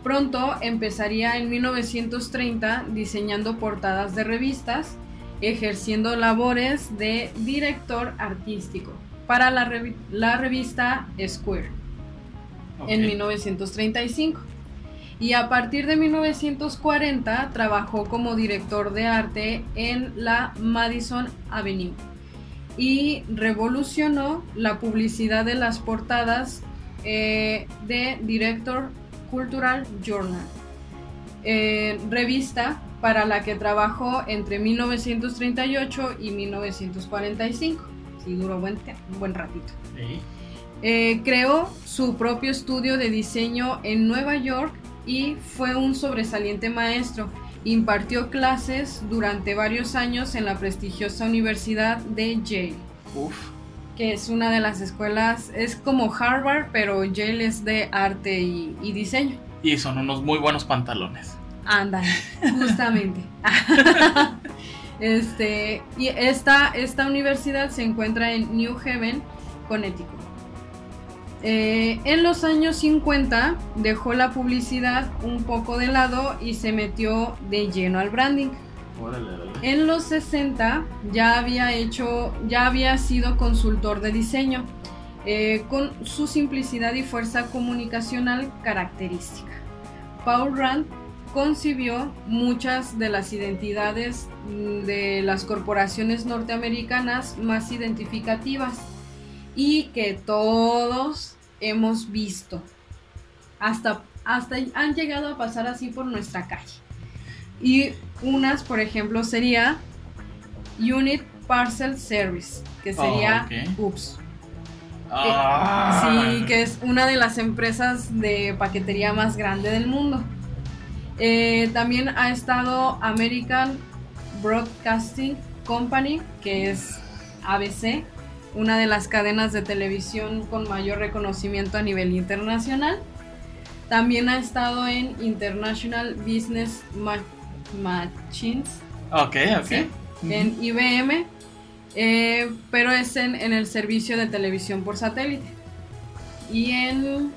Pronto empezaría en 1930 diseñando portadas de revistas, ejerciendo labores de director artístico para la, revi- la revista Square en 1935. Y a partir de 1940 trabajó como director de arte en la Madison Avenue y revolucionó la publicidad de las portadas eh, de Director Cultural Journal, eh, revista para la que trabajó entre 1938 y 1945. Sí, duró buen, un buen ratito. Sí. Eh, creó su propio estudio de diseño en Nueva York y fue un sobresaliente maestro. Impartió clases durante varios años en la prestigiosa Universidad de Yale, Uf. que es una de las escuelas, es como Harvard, pero Yale es de arte y, y diseño. Y son unos muy buenos pantalones. Ándale, justamente. este, y esta, esta universidad se encuentra en New Haven, Connecticut. Eh, en los años 50 dejó la publicidad un poco de lado y se metió de lleno al branding. Órale, órale. En los 60 ya había hecho, ya había sido consultor de diseño, eh, con su simplicidad y fuerza comunicacional característica. Paul Rand concibió muchas de las identidades mm, de las corporaciones norteamericanas más identificativas y que todos hemos visto. Hasta, hasta han llegado a pasar así por nuestra calle. Y unas, por ejemplo, sería Unit Parcel Service, que sería ok. UPS. Ah. Sí, que es una de las empresas de paquetería más grande del mundo. Eh, también ha estado American Broadcasting Company, que es ABC, una de las cadenas de televisión con mayor reconocimiento a nivel internacional. También ha estado en International Business Ma- Machines, Ok, ok. Sí. en IBM, eh, pero es en, en el servicio de televisión por satélite. Y en...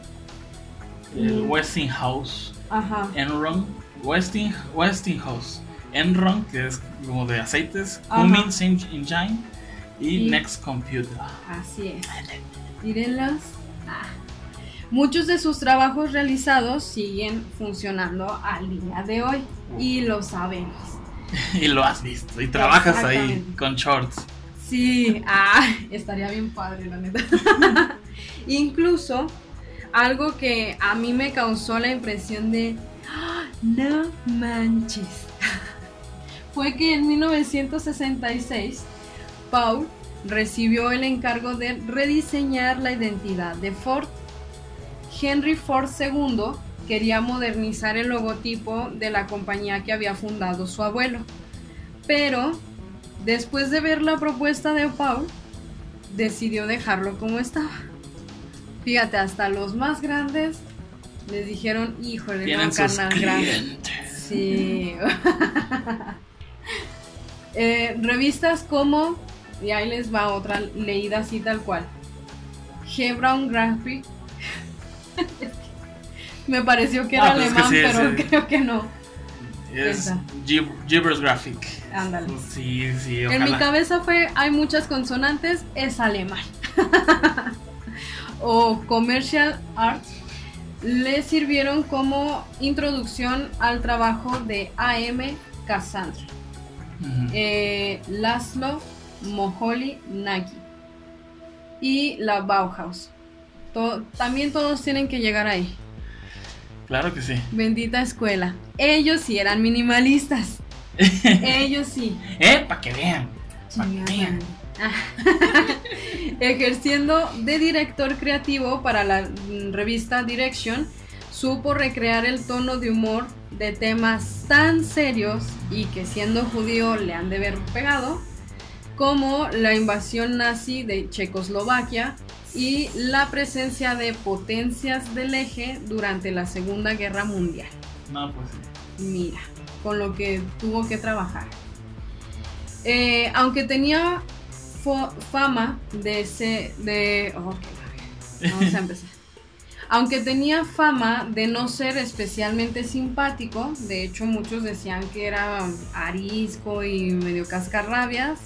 El. Westinghouse. Ajá. Enron. Westing, Westinghouse. Enron, que es como de aceites. Cummins Engine. Y, Y- Next Computer. Así es. Mírenlos. Ah. Muchos de sus trabajos realizados siguen funcionando al día de hoy y lo sabemos. y lo has visto. Y trabajas ahí con shorts. Sí, ah, estaría bien padre, la neta. Incluso algo que a mí me causó la impresión de "Ah, no manches. Fue que en 1966 Paul recibió el encargo de rediseñar la identidad de Ford. Henry Ford II quería modernizar el logotipo de la compañía que había fundado su abuelo, pero Después de ver la propuesta de Paul, decidió dejarlo como estaba. Fíjate, hasta los más grandes les dijeron, híjole, Tienen no, carnal, clientes. Sí. Eh, revistas como, y ahí les va otra leída así tal cual. G. Brown Graphic. Me pareció que era Ah, pues es que alemán, sí, pero sí. creo que no. Es Gibbers Graphic. Ándale. Sí, sí, En mi cabeza fue, hay muchas consonantes, es alemán. o Commercial Art le sirvieron como introducción al trabajo de A.M. Cassandra. Ujú. eh, Laszlo Moholy Nagy y la Bauhaus. To- también todos tienen que llegar ahí. Claro que sí. Bendita escuela. Ellos sí eran minimalistas. Ellos sí. ¿Eh? Para que vean. Pa' que vean. Ejerciendo de director creativo para la mm, revista Direction, supo recrear el tono de humor de temas tan serios y que siendo judío le han de haber pegado, como la invasión nazi de Checoslovaquia y la presencia de potencias del eje durante la Segunda Guerra Mundial. No, pues sí. Mira, con lo que tuvo que trabajar. Eh, aunque tenía fama de ser. De, oh. Vamos a empezar. Aunque tenía fama de no ser especialmente simpático, de hecho muchos decían que era arisco y medio cascarrabias.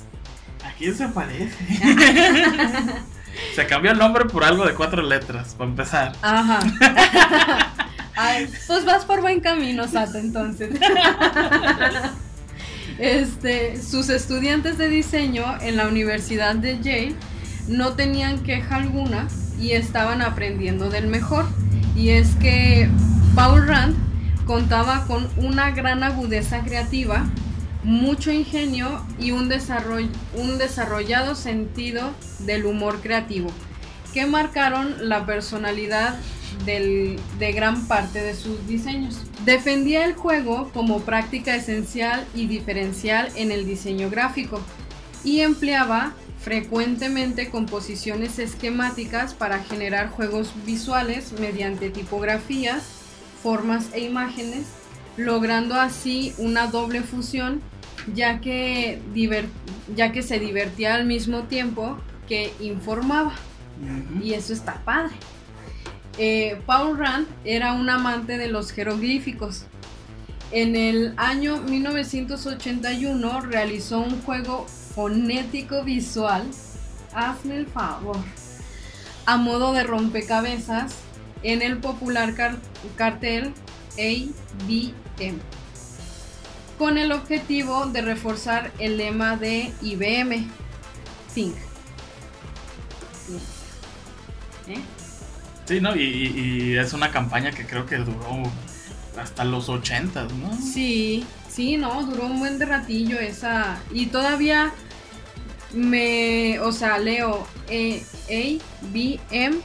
¿A quién se parece? se cambió el nombre por algo de cuatro letras, para empezar. Ajá. Ay, pues vas por buen camino, Sato, entonces. Este, sus estudiantes de diseño en la Universidad de Yale no tenían queja alguna y estaban aprendiendo del mejor. Y es que Paul Rand contaba con una gran agudeza creativa, mucho ingenio y un, un desarrollado sentido del humor creativo que marcaron la personalidad del- de gran parte de sus diseños. Defendía el juego como práctica esencial y diferencial en el diseño gráfico y empleaba frecuentemente composiciones esquemáticas para generar juegos visuales mediante tipografías, formas e imágenes, logrando así una doble fusión ya que, ya que se divertía al mismo tiempo que informaba. Y eso está padre. Eh, Paul Rand era un amante de los jeroglíficos. En el año 1981 realizó un juego fonético visual, hazme el favor, a modo de rompecabezas en el popular car- cartel ABM, con el objetivo de reforzar el lema de IBM, Think. ¿Eh? Sí, ¿no? Y, es una campaña que creo que duró hasta los 80, ¿no? Sí, sí, no, duró un buen ratillo esa. Y todavía me, o sea, leo eh, A, B, M.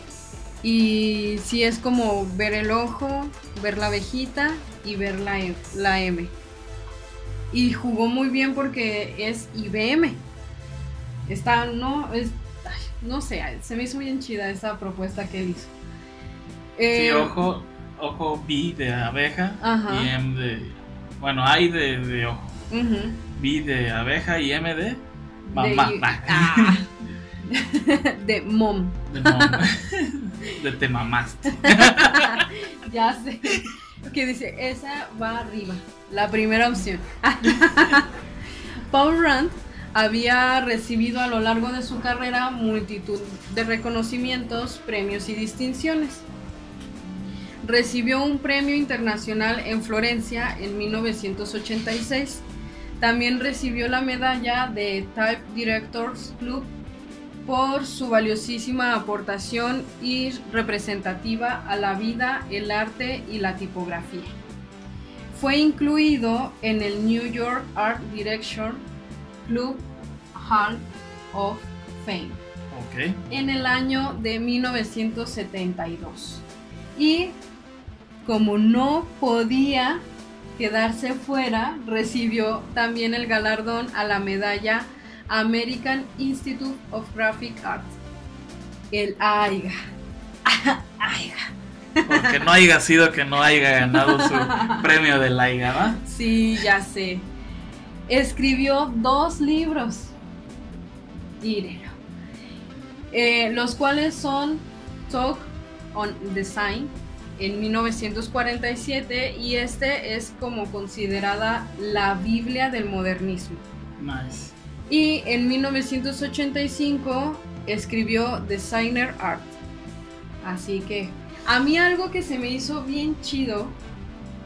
Y sí es como ver el ojo, ver la abejita y ver la, la M. Y jugó muy bien porque es IBM. Está, no, es, no sé, se me hizo bien chida esa propuesta que él hizo. Sí, Eh, ojo, ojo B de abeja Ajá. y M de... Bueno, hay de, de ojo. B de abeja y M de De mamá. Nah, Ah. de mom. de, mamá. de te mamaste. Ya sé. Que dice, esa va arriba. La primera opción. Paul Rand había recibido a lo largo de su carrera multitud de reconocimientos, premios y distinciones. Recibió un premio internacional en Florencia en 1986. También recibió la medalla de Type Directors Club por su valiosísima aportación y representativa a la vida, el arte y la tipografía. Fue incluido en el New York Art Direction Club Hall of Fame en el año de 1972. Y como no podía quedarse fuera, recibió también el galardón a la medalla American Institute of Graphic Arts. El AIGA. AIGA. Porque no haya sido que no haya ganado su premio del AIGA, ¿va? Sí, ya sé. Escribió dos libros. Mírenlo. Eh, los cuales son Talk on Design en 1947 y este es como considerada la Biblia del modernismo. Nice. Y en 1985 escribió Designer Art. Así que a mí algo que se me hizo bien chido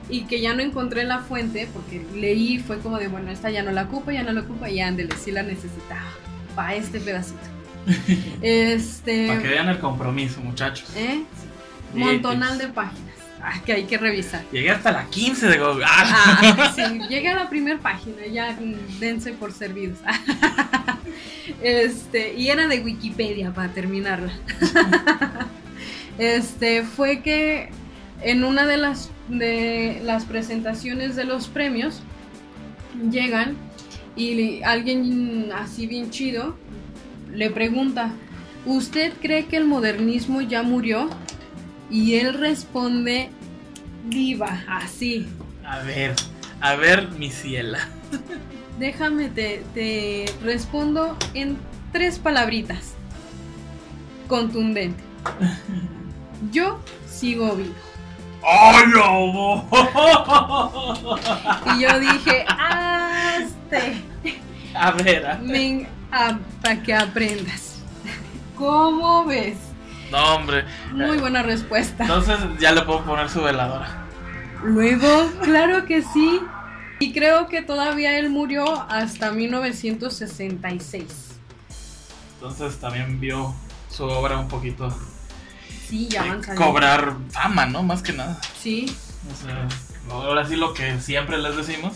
y que ya no encontré en la fuente porque leí fue como de bueno, esta ya no la ocupa, ya no la ocupa y ándele, sí la necesitaba para este pedacito. este Para que vean el compromiso, muchachos. ¿eh? Sí, montonal de páginas ah, que hay que revisar. Llegué hasta la 15 de Google. Ah, sí, llegué a la primera página, ya mm, dense por servidos. Este, y era de Wikipedia para terminarla. Este, fue que en una de las, de las presentaciones de los premios llegan y alguien así bien chido le pregunta, ¿usted cree que el modernismo ya murió? Y él responde, viva, así. A ver, a ver, mi ciela. Déjame, te, te respondo en tres palabritas. Contundente. Yo sigo vivo. ¡Ay, no! Y yo dije, hazte. A ver, a ver. Men, para que aprendas. ¿Cómo ves? No, hombre. Muy buena respuesta. Entonces ya le puedo poner su veladora. Luego, claro que sí. Y creo que todavía él murió hasta 1966. Entonces también vio su obra un poquito Sí, ya eh, van saliendo. cobrar fama, ¿no? Más que nada. Sí. O sea, ahora sí lo que siempre les decimos,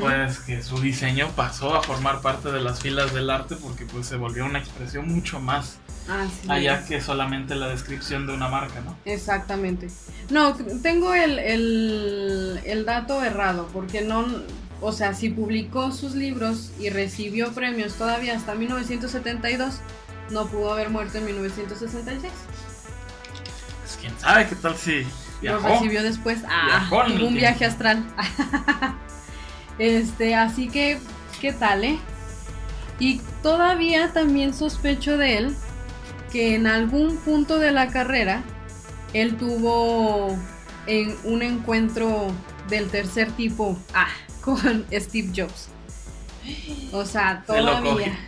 pues que su diseño pasó a formar parte de las filas del arte porque pues se volvió una expresión mucho más Así allá es. que solamente la descripción de una marca, ¿no? Exactamente. No, tengo el, el, el dato errado, porque no, o sea, si publicó sus libros y recibió premios todavía hasta 1972, no pudo haber muerto en 1966. Pues quién sabe qué tal si Lo viajó. recibió después. Ah, un tiempo. viaje astral. este, así que, ¿qué tal, eh? Y todavía también sospecho de él que en algún punto de la carrera él tuvo en un encuentro del tercer tipo ah, con Steve Jobs. O sea, Se lo todavía.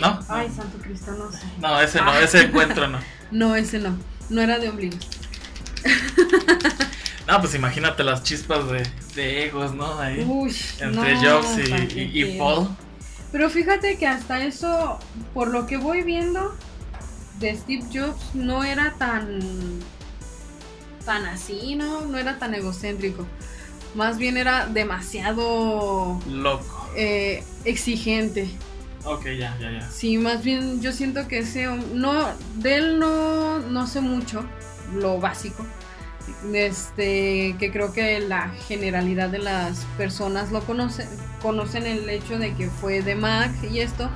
¿No? Ay, Santo Cristo, no sé. No, ese no, Ah. ese encuentro no. No, ese no. No era de ombligo. No, pues imagínate las chispas de, de egos, ¿no? Ahí. Uy, entre no, Jobs y-. Paul. Pero fíjate que hasta eso, por lo que voy viendo de Steve Jobs, no era tan tan así, ¿no? No era tan egocéntrico. Más bien era demasiado Loco. eh, exigente. Ok, ya, ya, ya. Sí, más bien yo siento que ese no de él no no sé mucho, lo básico. Este, que creo que la generalidad de las personas lo conocen, conocen el hecho de que fue de Mac y esto,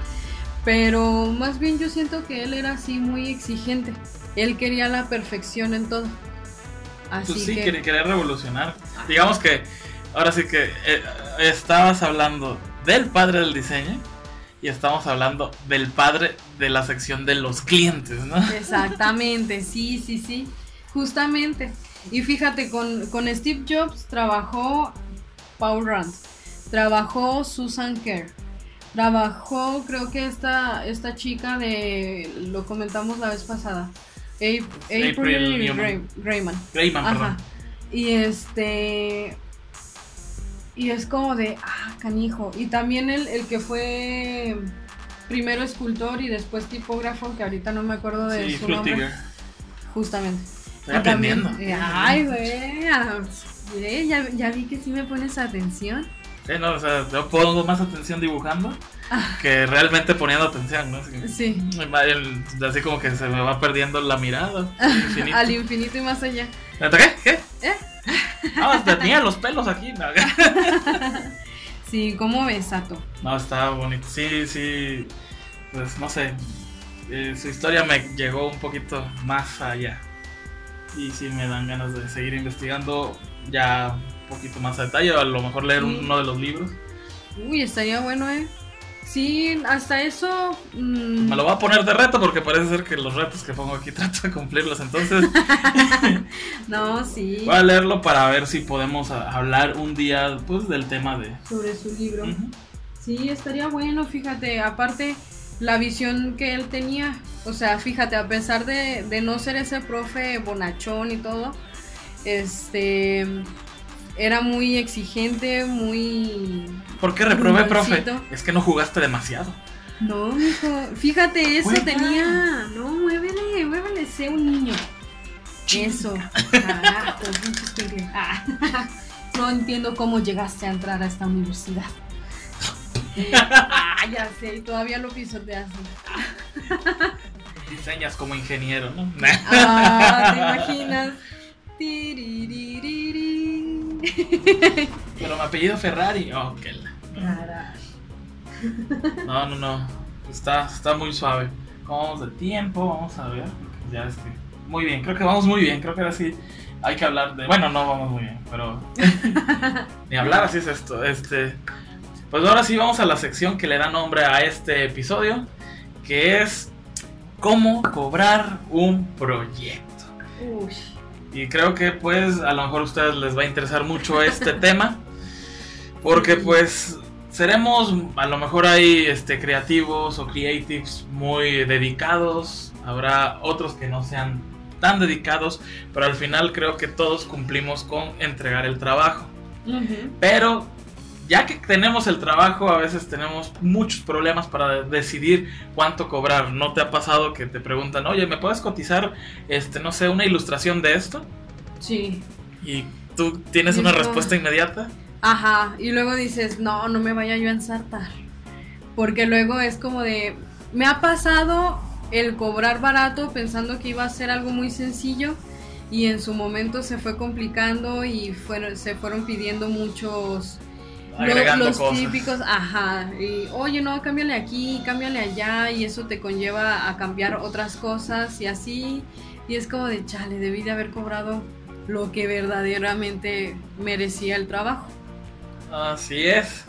pero más bien yo siento que él era así muy exigente. Él quería la perfección en todo. Así Pues sí, que quería, quería revolucionar. Digamos que ahora sí que eh, estabas hablando del padre del diseño y estamos hablando del padre de la sección de los clientes, ¿no? Exactamente, sí, sí, sí, justamente. Y fíjate, con, con Steve Jobs trabajó Paul Rand, trabajó Susan Kerr, trabajó creo que esta, esta chica de, lo comentamos la vez pasada, Ap- April April Grayman. Greyman, Ajá. perdón. Y este. Y es como de, ah, canijo. Y también el, el que fue primero escultor y después tipógrafo, que ahorita no me acuerdo de Sí, su nombre. Justamente. Estoy también- aprendiendo. eh, ay, güey. ah, eh, Ya, ya vi que sí me pones atención. Sí, no, o sea, yo pongo más atención dibujando Ah. que realmente poniendo atención, ¿no? Así, que- Sí. el- así como que se me va perdiendo la mirada. infinito. Al infinito y más allá. ¿Qué? ¿Qué? ¿Eh? No, hasta tenía los pelos aquí. ¿no? Sí, ¿cómo ves, Sato? No, está bonito. Sí, sí. Pues no sé. eh, su historia me llegó un poquito más allá. Y sí me dan ganas de seguir investigando ya poquito más a detalle. A lo mejor leer Sí. uno de los libros. Uy, estaría bueno, ¿eh? Sí, hasta eso... mm, Me lo voy a poner de reto porque parece ser que los retos que pongo aquí trato de cumplirlos. Entonces No, sí. voy a leerlo para ver si podemos hablar un día pues del tema de... Sobre su libro. Sí, estaría bueno, fíjate, aparte la visión que él tenía, o sea, fíjate, a pesar de, de no ser ese profe bonachón y todo, este, era muy exigente, muy... ¿Por qué reprobé, profe? Es que no jugaste demasiado. No, mijo, fíjate, eso Juega. tenía, no, muévele, muévele, sé un niño. Eso, carajo. Ah, No entiendo cómo llegaste a entrar a esta universidad. Ah, ya sé, todavía lo pisoteas. Diseñas como ingeniero, ¿no? Ah, ¿te imaginas? Tiriririrí. Pero mi apellido Ferrari. Oh, la- Cara. No, no, no. Está, está muy suave. ¿Cómo vamos de tiempo? Vamos a ver. Ya es que. Muy bien, creo que vamos muy bien. Creo que ahora sí hay que hablar de. Bueno, no vamos muy bien, pero. Ni hablar, así es esto. Este. Pues ahora sí vamos a la sección que le da nombre a este episodio. Que es. ¿Cómo cobrar un proyecto? Uy. Y creo que pues a lo mejor a ustedes les va a interesar mucho este tema. Porque pues seremos, a lo mejor hay este, creativos o creatives muy dedicados. Habrá otros que no sean tan dedicados. Pero al final creo que todos cumplimos con entregar el trabajo. Pero ya que tenemos el trabajo, a veces tenemos muchos problemas para decidir cuánto cobrar. ¿No te ha pasado que te preguntan, oye, ¿me puedes cotizar, este, no sé, una ilustración de esto? Sí. Y tú tienes una respuesta inmediata. Ajá, y luego dices, no, no me vaya yo a ensartar. Porque luego es como de, me ha pasado el cobrar barato pensando que iba a ser algo muy sencillo y en su momento se fue complicando y fueron, se fueron pidiendo muchos... los cosas. típicos, ajá, y oye, no, cámbiale aquí, cámbiale allá, y eso te conlleva a cambiar otras cosas y así, y es como de, chale, debí de haber cobrado lo que verdaderamente merecía el trabajo. Así es.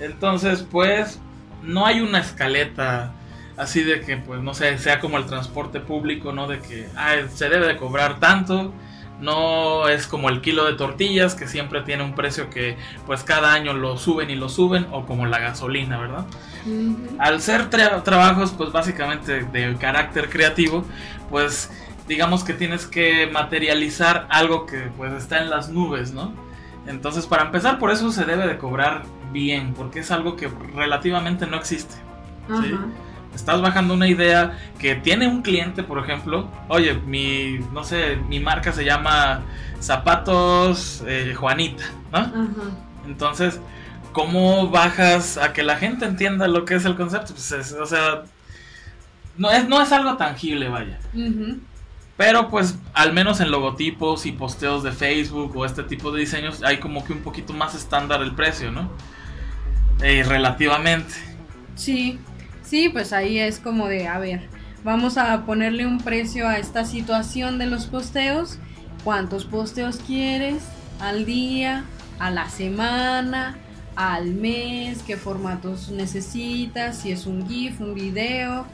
Entonces, pues, no hay una escaleta así de que, pues, no sé, sea como el transporte público, ¿no? De que, ah, se debe de cobrar tanto. No es como el kilo de tortillas, que siempre tiene un precio que, pues, cada año lo suben y lo suben, o como la gasolina, ¿verdad? Al ser tra- trabajos, pues, básicamente de carácter creativo, pues, digamos que tienes que materializar algo que, pues, está en las nubes, ¿no? Entonces, para empezar, por eso se debe de cobrar bien, porque es algo que relativamente no existe. ¿sí? Estás bajando una idea que tiene un cliente, por ejemplo. Oye, mi, no sé, mi marca se llama Zapatos eh, Juanita, ¿no? Entonces, ¿cómo bajas a que la gente entienda lo que es el concepto? Pues es- o sea, no es, no es algo tangible, vaya. Pero pues al menos en logotipos y posteos de Facebook o este tipo de diseños hay como que un poquito más estándar el precio, ¿no? Eh, relativamente. Sí, sí, pues ahí es como de, a ver, vamos a ponerle un precio a esta situación de los posteos. ¿Cuántos posteos quieres al día, a la semana, al mes? ¿Qué formatos necesitas? Si es un GIF, un video,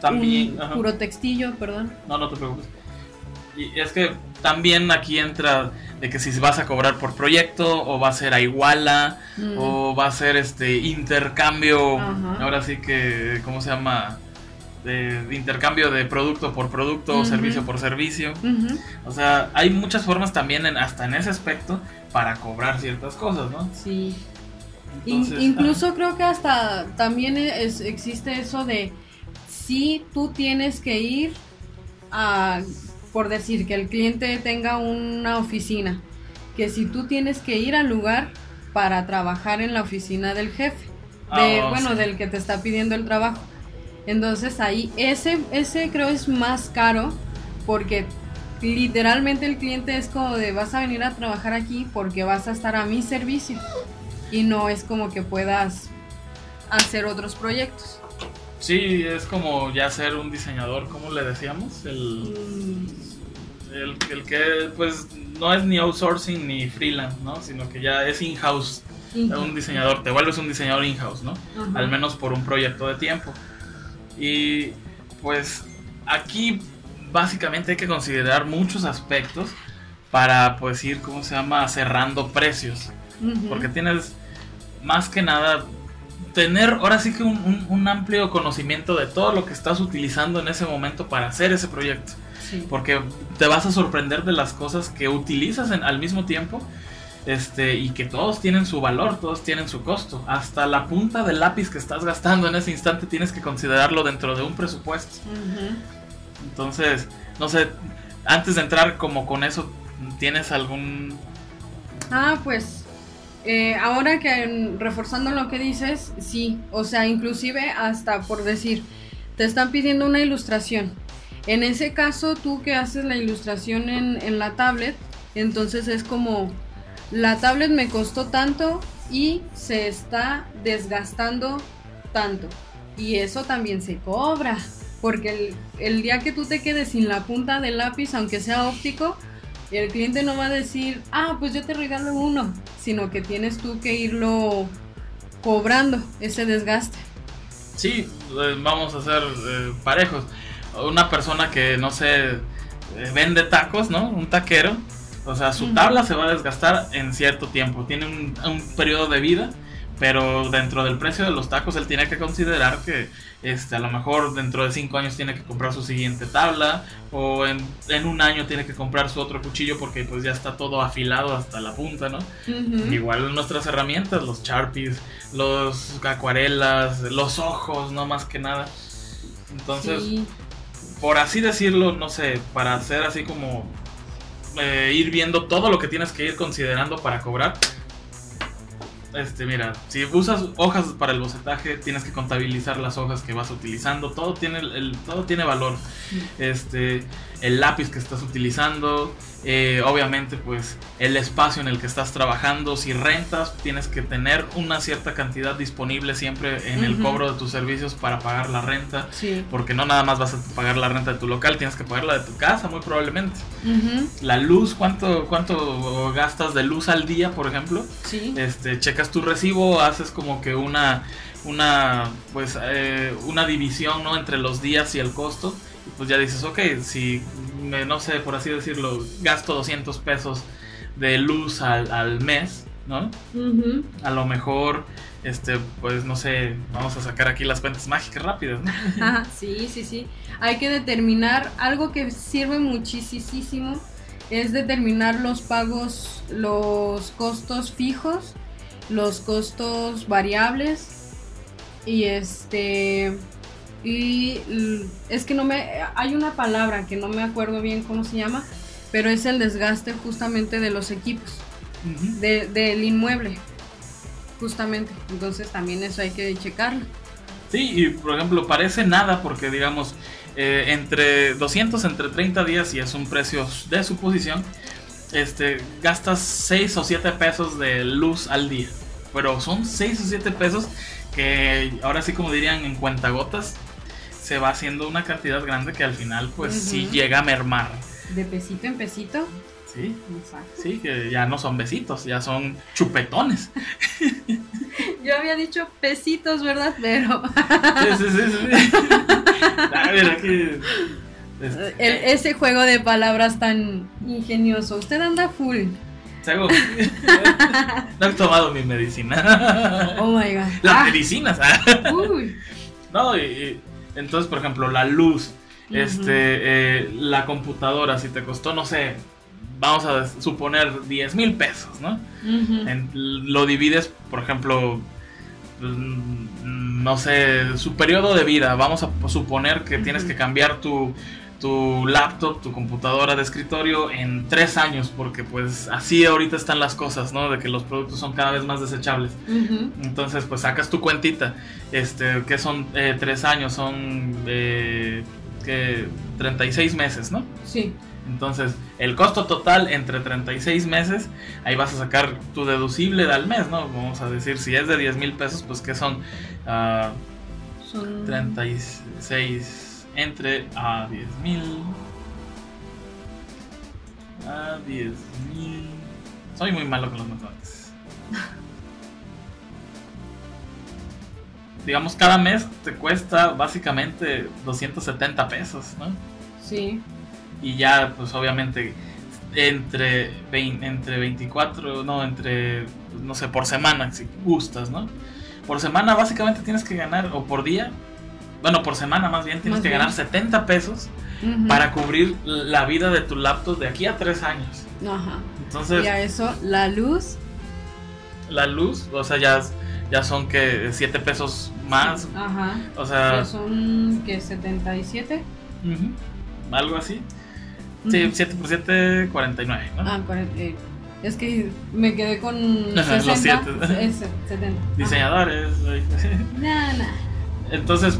También... un ajá. puro textillo, perdón. No, no te preocupes. Y es que también aquí entra de que si vas a cobrar por proyecto o va a ser a iguala Mm. o va a ser este intercambio, Ajá. ahora sí que, ¿cómo se llama? De, de intercambio de producto por producto o Ujú. servicio por servicio. O sea, hay muchas formas también, en, hasta en ese aspecto, para cobrar ciertas cosas, ¿no? Sí. In- incluso creo que hasta también es- existe eso de si tú tienes que ir a, por decir, que el cliente tenga una oficina, que si tú tienes que ir al lugar para trabajar en la oficina del jefe, de, Ah, bueno, sí. del que te está pidiendo el trabajo. Entonces ahí ese, ese creo es más caro porque literalmente el cliente es como de vas a venir a trabajar aquí porque vas a estar a mi servicio. y no es como que puedas hacer otros proyectos. Sí, es como ya ser un diseñador, ¿cómo le decíamos? El, Mm, el, el que pues no es ni outsourcing ni freelance, ¿no? Sino que ya es in-house. Un diseñador, te vuelves un diseñador in-house, ¿no? Al menos por un proyecto de tiempo. Y pues aquí básicamente hay que considerar muchos aspectos para pues ir, ¿cómo se llama?, cerrando precios. Porque tienes más que nada tener ahora sí que un, un- un amplio conocimiento de todo lo que estás utilizando en ese momento para hacer ese proyecto. Sí. Porque te vas a sorprender de las cosas que utilizas en- al mismo tiempo. Este, y que todos tienen su valor, todos tienen su costo. Hasta la punta del lápiz que estás gastando en ese instante tienes que considerarlo dentro de un presupuesto. Entonces, no sé, antes de entrar como con eso, ¿tienes algún... Ah, pues eh, ahora que reforzando lo que dices, sí, o sea, inclusive hasta por decir, te están pidiendo una ilustración. En ese caso, tú que haces la ilustración en, la tablet, entonces es como, la tablet me costó tanto y se está desgastando tanto. Y eso también se cobra, porque el día que tú te quedes sin la punta del lápiz, aunque sea óptico, el cliente no va a decir, ah, pues yo te regalo uno, sino que tienes tú que irlo cobrando ese desgaste. Sí, eh, vamos a ser eh, parejos. Una persona que, no sé, eh, vende tacos, ¿no? Un taquero. O sea, su tabla se va a desgastar en cierto tiempo. Tiene un, un periodo de vida. Pero dentro del precio de los tacos, él tiene que considerar que este, a lo mejor dentro de cinco años tiene que comprar su siguiente tabla. O en, en un año tiene que comprar su otro cuchillo porque pues ya está todo afilado hasta la punta, ¿no? Ujú. Igual nuestras herramientas, los Sharpies, los acuarelas, los ojos, no más que nada. Entonces, Sí. por así decirlo, no sé, para hacer así como eh, ir viendo todo lo que tienes que ir considerando para cobrar. Este, mira, si usas hojas para el bocetaje, tienes que contabilizar las hojas que vas utilizando. Todo tiene, el, todo tiene valor. Este, el lápiz que estás utilizando, eh, obviamente, pues el espacio en el que estás trabajando. Si rentas, tienes que tener una cierta cantidad disponible siempre en el cobro de tus servicios para pagar la renta. Sí. Porque no nada más vas a pagar la renta de tu local, tienes que pagar la de tu casa, muy probablemente. La luz, ¿cuánto, cuánto gastas de luz al día, por ejemplo? Sí. Este, checas tu recibo, haces como que una, una, pues, eh, una división, ¿no? Entre los días y el costo. Pues ya dices, ok, si, me- no sé, por así decirlo, gasto 200 pesos de luz al, al mes, ¿no? A lo mejor, este, pues, no sé, vamos a sacar aquí las cuentas mágicas rápidas, ¿no? Ajá, sí, sí, sí. Hay que determinar algo que sirve muchísimo es determinar los pagos, los costos fijos, los costos variables y este y l- es que no me hay una palabra que no me acuerdo bien cómo se llama, pero es el desgaste justamente de los equipos, de- del inmueble. Justamente, entonces también eso hay que checarlo. Sí, y por ejemplo, parece nada porque digamos, eh, entre 200, entre 30 días, y es un precio de suposición, este, gastas 6 o 7 pesos de luz al día. Pero son 6 o 7 pesos que ahora sí como dirían en cuentagotas, se va haciendo una cantidad grande que al final pues sí Ujú. llega a mermar. De pesito en pesito. Sí, Exacto. sí, que ya no son besitos, ya son chupetones. Yo había dicho pesitos, ¿verdad? Pero Sí, sí, sí, sí. A ver, aquí... este, el- ese juego de palabras tan ingenioso. Usted anda full. Sago, no he tomado mi medicina. Oh my god. Las Ah, medicinas. uy. No, y, y entonces, por ejemplo, la luz, este, eh, la computadora, si te costó, no sé, vamos a suponer 10 mil pesos, ¿no? En- lo divides, por ejemplo, mm, no sé, su periodo de vida. Vamos a suponer que tienes que cambiar tu, tu laptop, tu computadora de escritorio en tres años, porque pues así ahorita están las cosas, ¿no? De que los productos son cada vez más desechables. Entonces, pues sacas tu cuentita, este, que son eh, tres años, son eh, que 36 meses, ¿no? Sí. Entonces, el costo total entre 36 meses, ahí vas a sacar tu deducible al mes, ¿no? Vamos a decir, si es de 10 mil pesos, pues que son, uh, son 36 entre a 10 mil. A 10 mil. Soy muy malo con los matemáticas. Digamos, cada mes te cuesta básicamente 270 pesos, ¿no? Sí y ya pues obviamente entre, entre 24, no, entre, no sé, por semana, si gustas, ¿no? Por semana básicamente tienes que ganar, o por día, bueno, por semana más bien, tienes que ganar 70 pesos para cubrir la vida de tu laptop de aquí a 3 años. Ajá. Entonces... Y a eso, la luz. La luz, o sea, ya, ya son que 7 pesos más. Ajá. O sea... Ya son que 77. Algo así. Sí, 7 por 7, 49, ¿no? Ah, 40, eh, es que me quedé con 60, los 7. 70. Diseñadores. Nah, nah. Entonces,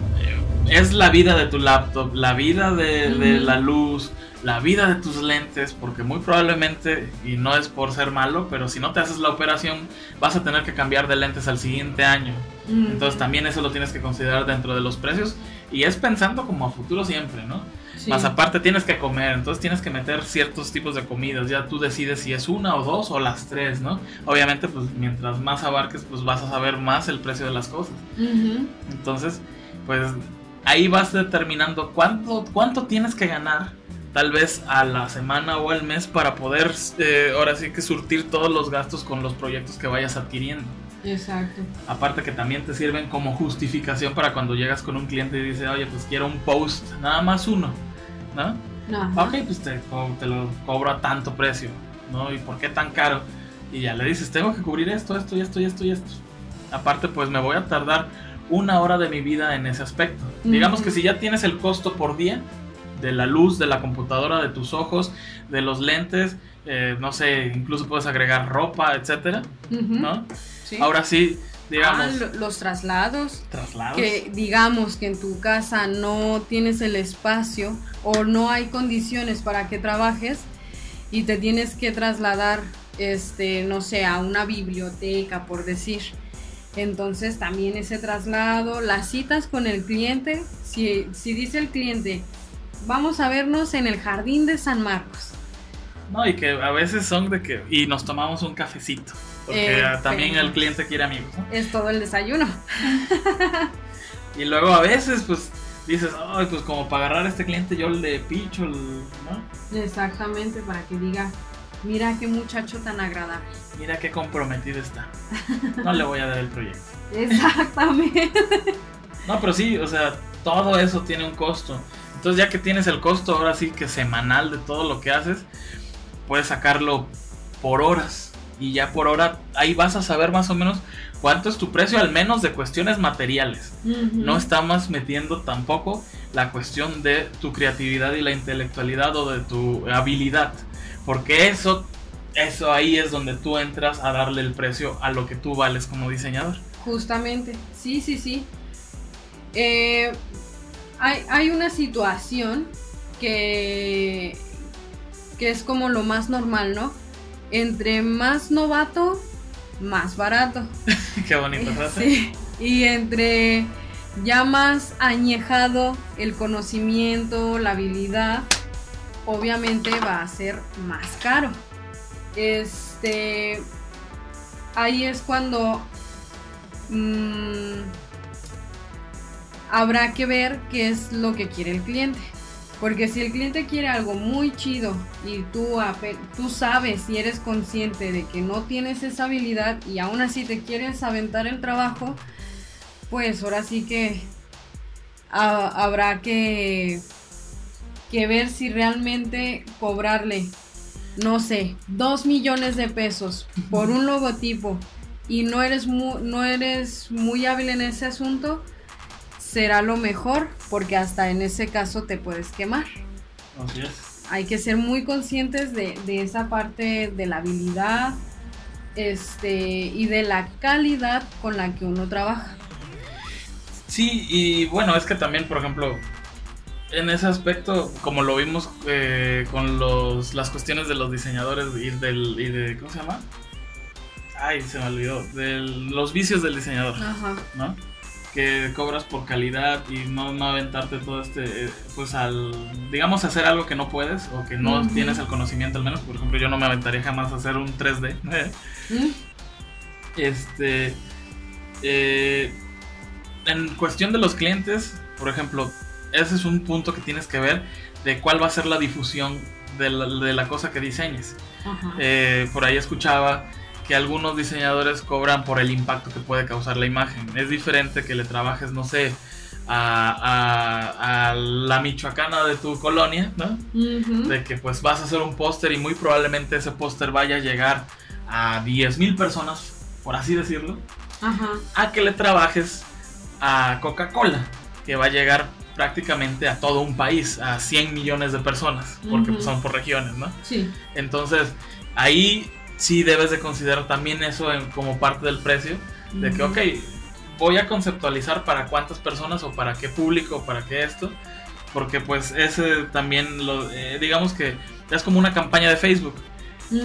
es la vida de tu laptop, la vida de, de, la luz, la vida de tus lentes, porque muy probablemente, y no es por ser malo, pero si no te haces la operación, vas a tener que cambiar de lentes al siguiente año. Entonces también eso lo tienes que considerar dentro de los precios y es pensando como a futuro siempre, ¿no? Más aparte tienes que comer, entonces tienes que meter ciertos tipos de comidas. Ya tú decides si es una o dos o las tres, ¿no? Obviamente, pues mientras más abarques, pues vas a saber más el precio de las cosas. Entonces, pues ahí vas determinando cuánto, cuánto tienes que ganar, tal vez a la semana o al mes, para poder eh, ahora sí que surtir todos los gastos con los proyectos que vayas adquiriendo. Exacto. Aparte que también te sirven como justificación para cuando llegas con un cliente y dice, oye, pues quiero un post, nada más uno. ¿No? Ok, pues te, lo cobro a tanto precio, ¿no? ¿Y por qué tan caro? Y ya le dices, tengo que cubrir esto, esto y esto y esto y esto. Aparte, pues me voy a tardar una hora de mi vida en ese aspecto. Digamos que si ya tienes el costo por día de la luz, de la computadora, de tus ojos, de los lentes, eh, no sé, incluso puedes agregar ropa, etcétera, ¿no? Ahora sí, digamos. Ah, los traslados. Traslados. Que digamos que en tu casa no tienes el espacio o no hay condiciones para que trabajes y te tienes que trasladar, este, no sé, a una biblioteca, por decir. Entonces también ese traslado, las citas con el cliente, si, si dice el cliente, vamos a vernos en el jardín de San Marcos. No, y que a veces son de que, y nos tomamos un cafecito. Porque eh, también el cliente quiere amigos. Es todo el desayuno. y luego a veces, pues dices, ay, pues como para agarrar a este cliente yo le picho, ¿no? Exactamente, para que diga, mira qué muchacho tan agradable. Mira qué comprometido está. No le voy a dar el proyecto. Exactamente. No, pero sí, o sea, todo eso tiene un costo. Entonces ya que tienes el costo ahora sí que semanal de todo lo que haces, puedes sacarlo por horas y ya por hora ahí vas a saber más o menos cuánto es tu precio, al menos de cuestiones materiales. No estamos metiendo tampoco la cuestión de tu creatividad y la intelectualidad o de tu habilidad, porque eso, eso ahí es donde tú entras a darle el precio a lo que tú vales como diseñador. Justamente, sí, sí, sí. Eh, hay, hay una situación que, que es como lo más normal, ¿no? Entre más novato, más barato. Qué bonito frase. Sí. Y entre ya más añejado el conocimiento, la habilidad, obviamente va a ser más caro. Este. Ahí es cuando. Mm, habrá que ver qué es lo que quiere el cliente. Porque si el cliente quiere algo muy chido y tú, tú sabes y eres consciente de que no tienes esa habilidad y aún así te quieres aventar el trabajo, pues ahora sí que habrá que, que ver si realmente cobrarle, no sé, dos millones de pesos por un logotipo y no eres no eres muy hábil en ese asunto, será lo mejor porque hasta en ese caso te puedes quemar. Así es. Hay que ser muy conscientes de, esa parte de la habilidad este, y de la calidad con la que uno trabaja. Sí, y bueno, es que también, por ejemplo, en ese aspecto, como lo vimos eh, con los, las cuestiones de los diseñadores y, del, y de, ¿cómo se llama? Ay, se me olvidó, de los vicios del diseñador, Ajá. ¿no? Que cobras por calidad y no, no aventarte todo este, eh, pues al, digamos, hacer algo que no puedes o que no tienes el conocimiento al menos. Por ejemplo, yo no me aventaría jamás a hacer un 3D. ¿Mm? Este. eh, en cuestión de los clientes, por ejemplo, ese es un punto que tienes que ver de cuál va a ser la difusión de la, de la cosa que diseñes. Eh, por ahí escuchaba que algunos diseñadores cobran por el impacto que puede causar la imagen. Es diferente que le trabajes, no sé, a, a- a la michoacana de tu colonia, ¿no? De que pues vas a hacer un póster y muy probablemente ese póster vaya a llegar a 10.000 personas, por así decirlo, a que le trabajes a Coca-Cola, que va a llegar prácticamente a todo un país, a 100 millones de personas, porque pues, son por regiones, ¿no? Sí. Entonces, ahí sí debes de considerar también eso en- como parte del precio, de que, ok, voy a conceptualizar para cuántas personas o para qué público o para qué esto, porque pues ese también, lo, eh, digamos que es como una campaña de Facebook.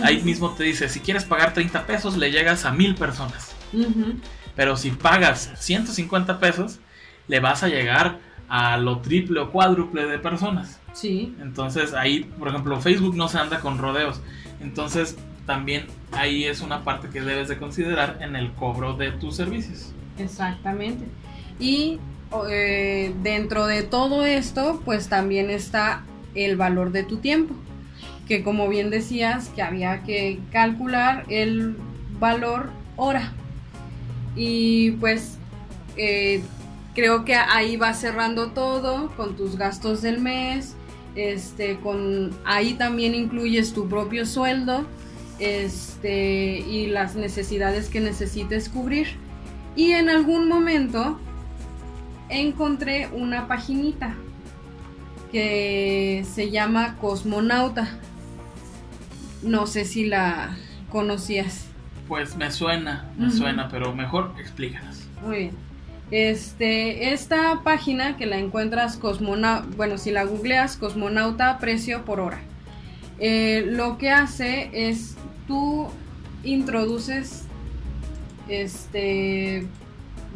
Ahí mismo te dice, si quieres pagar 30 pesos, le llegas a mil personas. Pero si pagas 150 pesos, le vas a llegar a lo triple o cuádruple de personas. Sí. Entonces ahí, por ejemplo, Facebook no se anda con rodeos. Entonces también ahí es una parte que debes de considerar en el cobro de tus servicios. Exactamente. Y eh, dentro de todo esto, pues también está el valor de tu tiempo. Que como bien decías, que había que calcular el valor hora. Y pues eh, creo que ahí va cerrando todo con tus gastos del mes. Este, con ahí también incluyes tu propio sueldo. Este, y las necesidades que necesites cubrir. Y en algún momento encontré una paginita que se llama Cosmonauta. No sé si la conocías. Pues me suena, me suena, pero mejor explícanos. Muy bien. Este, esta página que la encuentras cosmona, bueno, si la googleas, cosmonauta precio por hora. Eh, lo que hace es tú introduces este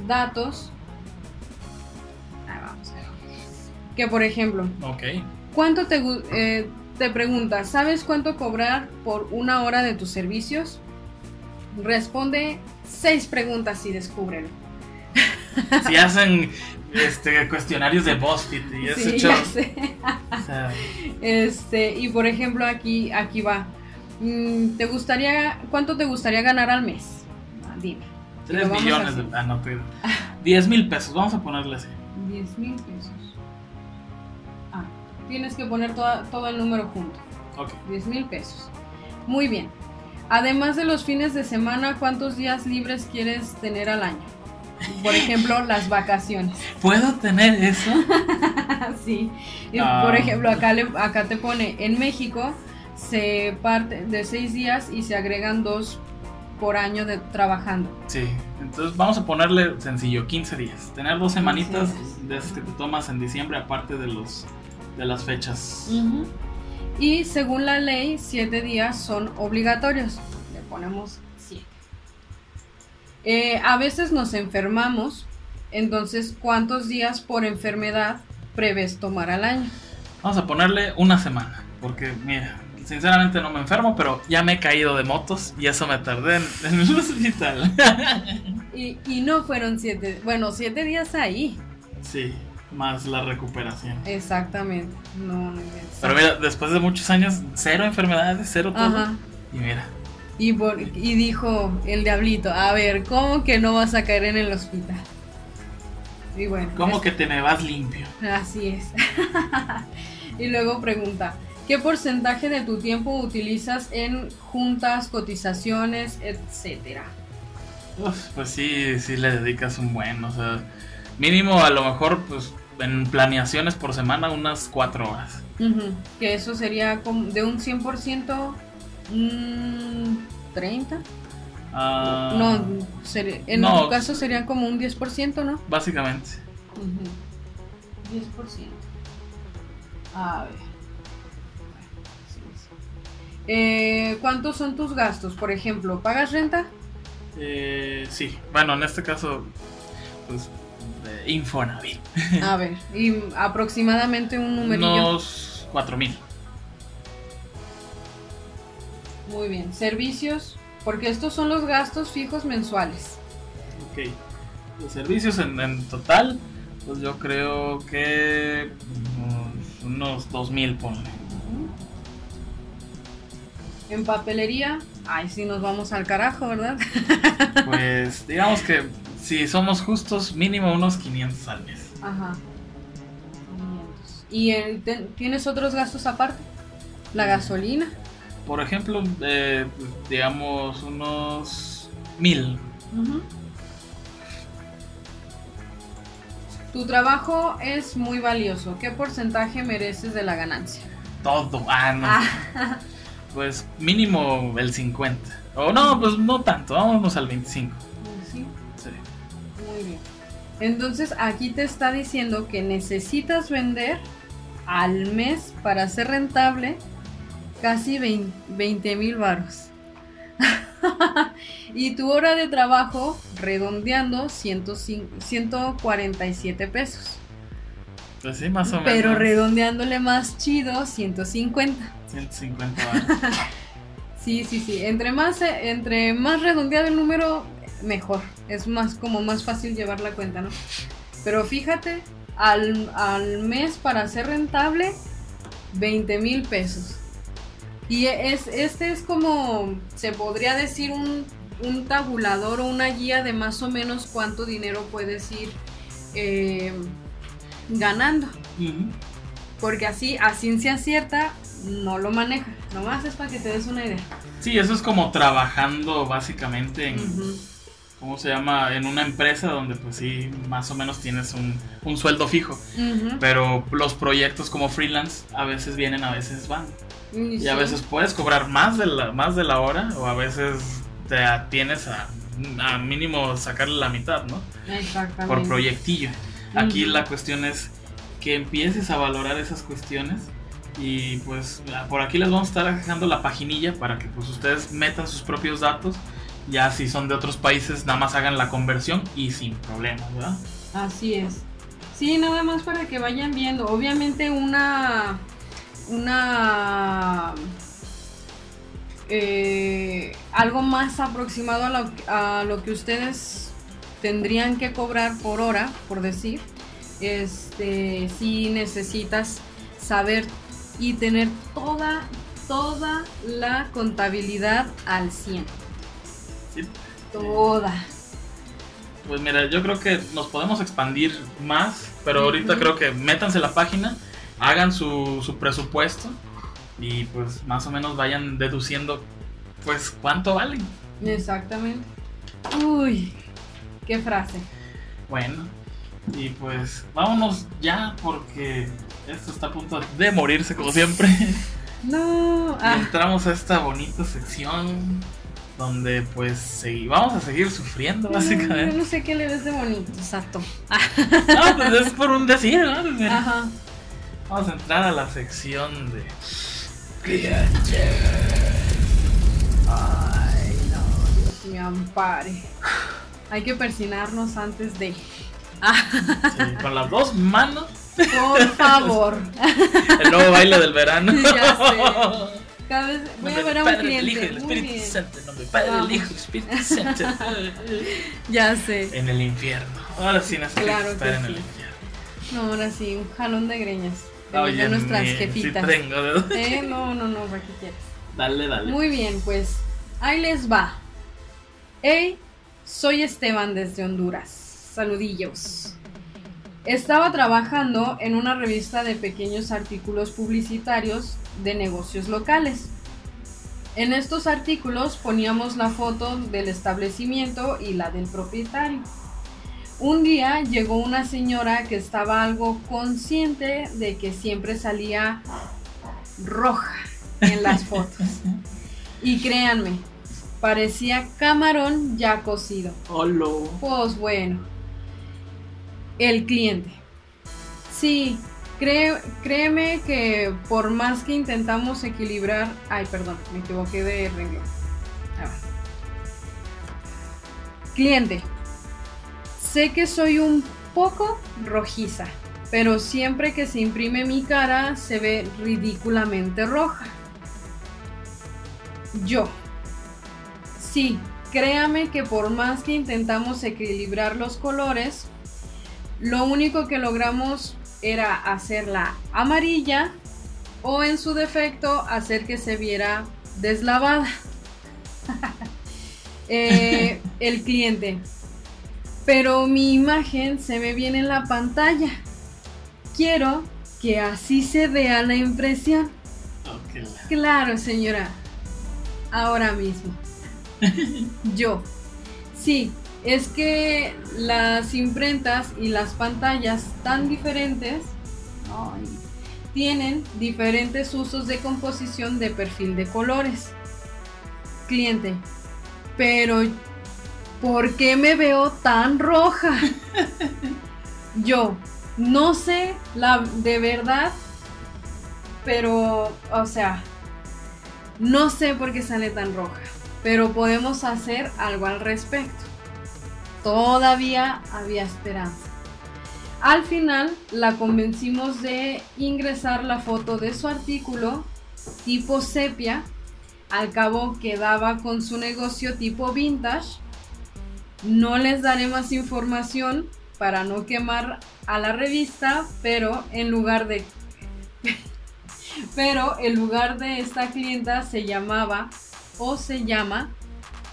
datos. Ah, vamos. Que por ejemplo, Ok. ¿cuánto te, eh, te preguntas, ¿sabes cuánto cobrar por una hora de tus servicios? Responde seis preguntas y descúbrelo. Si hacen este, cuestionarios de BuzzFeed y ese Sí, show. ya sé. o sea, Este, y por ejemplo, aquí, aquí va. Mm, ¿Te gustaría, cuánto te gustaría ganar al mes? Ah, Dime. 3 Lo vamos millones de... Ah, no, te 10 mil pesos, vamos a ponerle así. 10 mil pesos. Ah, tienes que poner toda- todo el número junto. Ok. 10 mil pesos. Muy bien. Además de los fines de semana, ¿cuántos días libres quieres tener al año? Por ejemplo, las vacaciones. ¿Puedo tener eso? sí. Ah. Por ejemplo, acá, le- acá te pone, en México se parte de seis días y se agregan dos por año de trabajando. Sí. Entonces vamos a ponerle sencillo, 15 días. Tener dos semanitas de esas que te tomas en diciembre, aparte de los de las fechas. Y según la ley, siete días son obligatorios. Le ponemos siete. Eh, a veces nos enfermamos, entonces, ¿cuántos días por enfermedad prevés tomar al año? Vamos a ponerle una semana. Porque, mira, sinceramente no me enfermo, pero ya me he caído de motos y eso me tardé en, en el hospital. Y, y no fueron siete, bueno, siete días ahí. sí, más la recuperación. Exactamente. No, no. Pero mira, después de muchos años, cero enfermedades, cero todo. Ajá. Y mira, Y, por- y dijo el diablito, a ver, ¿cómo que no vas a caer en el hospital? Y bueno, ¿cómo es- que te me vas limpio? Así es. y luego pregunta, ¿qué porcentaje de tu tiempo utilizas en juntas, cotizaciones, etcétera? Uf, pues sí, sí le dedicas un buen, o sea, mínimo a lo mejor, pues en planeaciones por semana unas cuatro horas. Que eso sería como de un 100%, un 30? Ah, no, sería- en no. tu caso sería como un 10%, ¿no? Básicamente. Ujú. 10%. A ver. Eh, ¿Cuántos son tus gastos? Por ejemplo, ¿pagas renta? Eh, sí, bueno, en este caso, pues, eh, Infonavit. A ver, y aproximadamente un numerillo. Unos 4 mil. Muy bien. ¿Servicios? Porque estos son los gastos fijos mensuales. Ok. Los servicios en, en total, pues yo creo que mm, unos 2 mil, ponle. En papelería, ay, sí nos vamos al carajo, ¿verdad? Pues digamos que si somos justos, mínimo unos 500 al mes. Ajá. 500. ¿Y el- te- tienes otros gastos aparte? La gasolina. Por ejemplo, eh, digamos unos mil. Tu trabajo es muy valioso. ¿Qué porcentaje mereces de la ganancia? Todo. Ah, no. Ah, Pues mínimo el 50. O no, pues no tanto, vámonos al 25. sí, Sí. muy bien. Entonces aquí te está diciendo que necesitas vender al mes para ser rentable casi 20 mil varos. y tu hora de trabajo, redondeando, 105 147 pesos. Pues sí, más o menos. Pero redondeándole más chido, 150. 150 baros. Sí, sí, sí. Entre más, eh, entre más redondeado el número, mejor. Es más como más fácil llevar la cuenta, ¿no? Pero fíjate, al, al mes para ser rentable, 20 mil pesos. Y es, este es como, se podría decir, un, un tabulador o una guía de más o menos cuánto dinero puedes ir eh, ganando. Ujú. Porque así, a ciencia cierta, no lo maneja. Nomás es para que te des una idea. Sí, eso es como trabajando básicamente en, Ujú. ¿cómo se llama? En una empresa donde pues sí, más o menos tienes un, un sueldo fijo. Pero los proyectos como freelance a veces vienen, a veces van. Y a veces puedes cobrar más de la, más de la hora o a veces te atienes a, a mínimo sacarle la mitad, ¿no? Exactamente. Por proyectillo. Aquí la cuestión es que empieces a valorar esas cuestiones y pues por aquí les vamos a estar dejando la paginilla para que pues ustedes metan sus propios datos. Ya si son de otros países, nada más hagan la conversión y sin problemas, ¿verdad? Así es. Sí, nada más para que vayan viendo. Obviamente una. Una. eh, algo más aproximado a lo, a lo que ustedes tendrían que cobrar por hora, por decir. Este, si necesitas saber y tener toda, toda la contabilidad al 100. Sí. Toda. Pues mira, yo creo que nos podemos expandir más, pero ahorita creo que métanse la página, hagan su, su presupuesto y pues más o menos vayan deduciendo pues cuánto valen. Exactamente. Uy, qué frase. Bueno, y pues vámonos ya porque esto está a punto de morirse como siempre. No. Ah, entramos a esta bonita sección donde pues segui- vamos a seguir sufriendo yo básicamente. no sé qué le ves de bonito, Sato. No, pues es por un decir, ¿no? Pues Ajá. Vamos a entrar a la sección de Ay, no, Dios me ampare. Hay que persinarnos antes de. Sí, con las dos manos. Por favor. El nuevo baile del verano. Ya sé. Cada vez voy a ver a un cliente. del Muy Espíritu bien. Santo. Nombre Padre, Vamos. Hijo y del Espíritu Santo. Ya sé. En el infierno. Ahora sí necesito Claro estar que en el sí. infierno. No, ahora sí, un jalón de greñas. De, Oye, nuestras sí jefitas. tengo de- Eh, no, no, no, ¿para qué quieres? Dale, dale. Muy bien, pues ahí les va. Hey, soy Esteban desde Honduras. Saludillos. Estaba trabajando en una revista de pequeños artículos publicitarios de negocios locales. En estos artículos poníamos la foto del establecimiento y la del propietario. Un día llegó una señora que estaba algo consciente de que siempre salía roja en las fotos. Y créanme, parecía camarón ya cocido. Holo. Pues bueno, el cliente. Sí, créeme que por más que intentamos equilibrar. Ay, perdón, me equivoqué de renglón. Cliente. Sé que soy un poco rojiza, pero siempre que se imprime mi cara se ve ridículamente roja. Yo. Sí, créame que por más que intentamos equilibrar los colores, lo único que logramos era hacerla amarilla o en su defecto hacer que se viera deslavada. Eh, el cliente. Pero mi imagen se ve bien en la pantalla. Quiero que así se vea la impresión. Claro, señora. Ahora mismo. Yo. Sí, es que las imprentas y las pantallas tan diferentes tienen diferentes usos de composición de perfil de colores. Cliente, pero ¿por qué me veo tan roja? Yo no sé la de verdad, pero o sea, no sé por qué sale tan roja, pero podemos hacer algo al respecto. Todavía había esperanza. Al final la convencimos de ingresar la foto de su artículo tipo sepia. Al cabo quedaba con su negocio tipo vintage. No les daré más información para no quemar a la revista, pero en lugar de pero el lugar de esta clienta se llamaba o se llama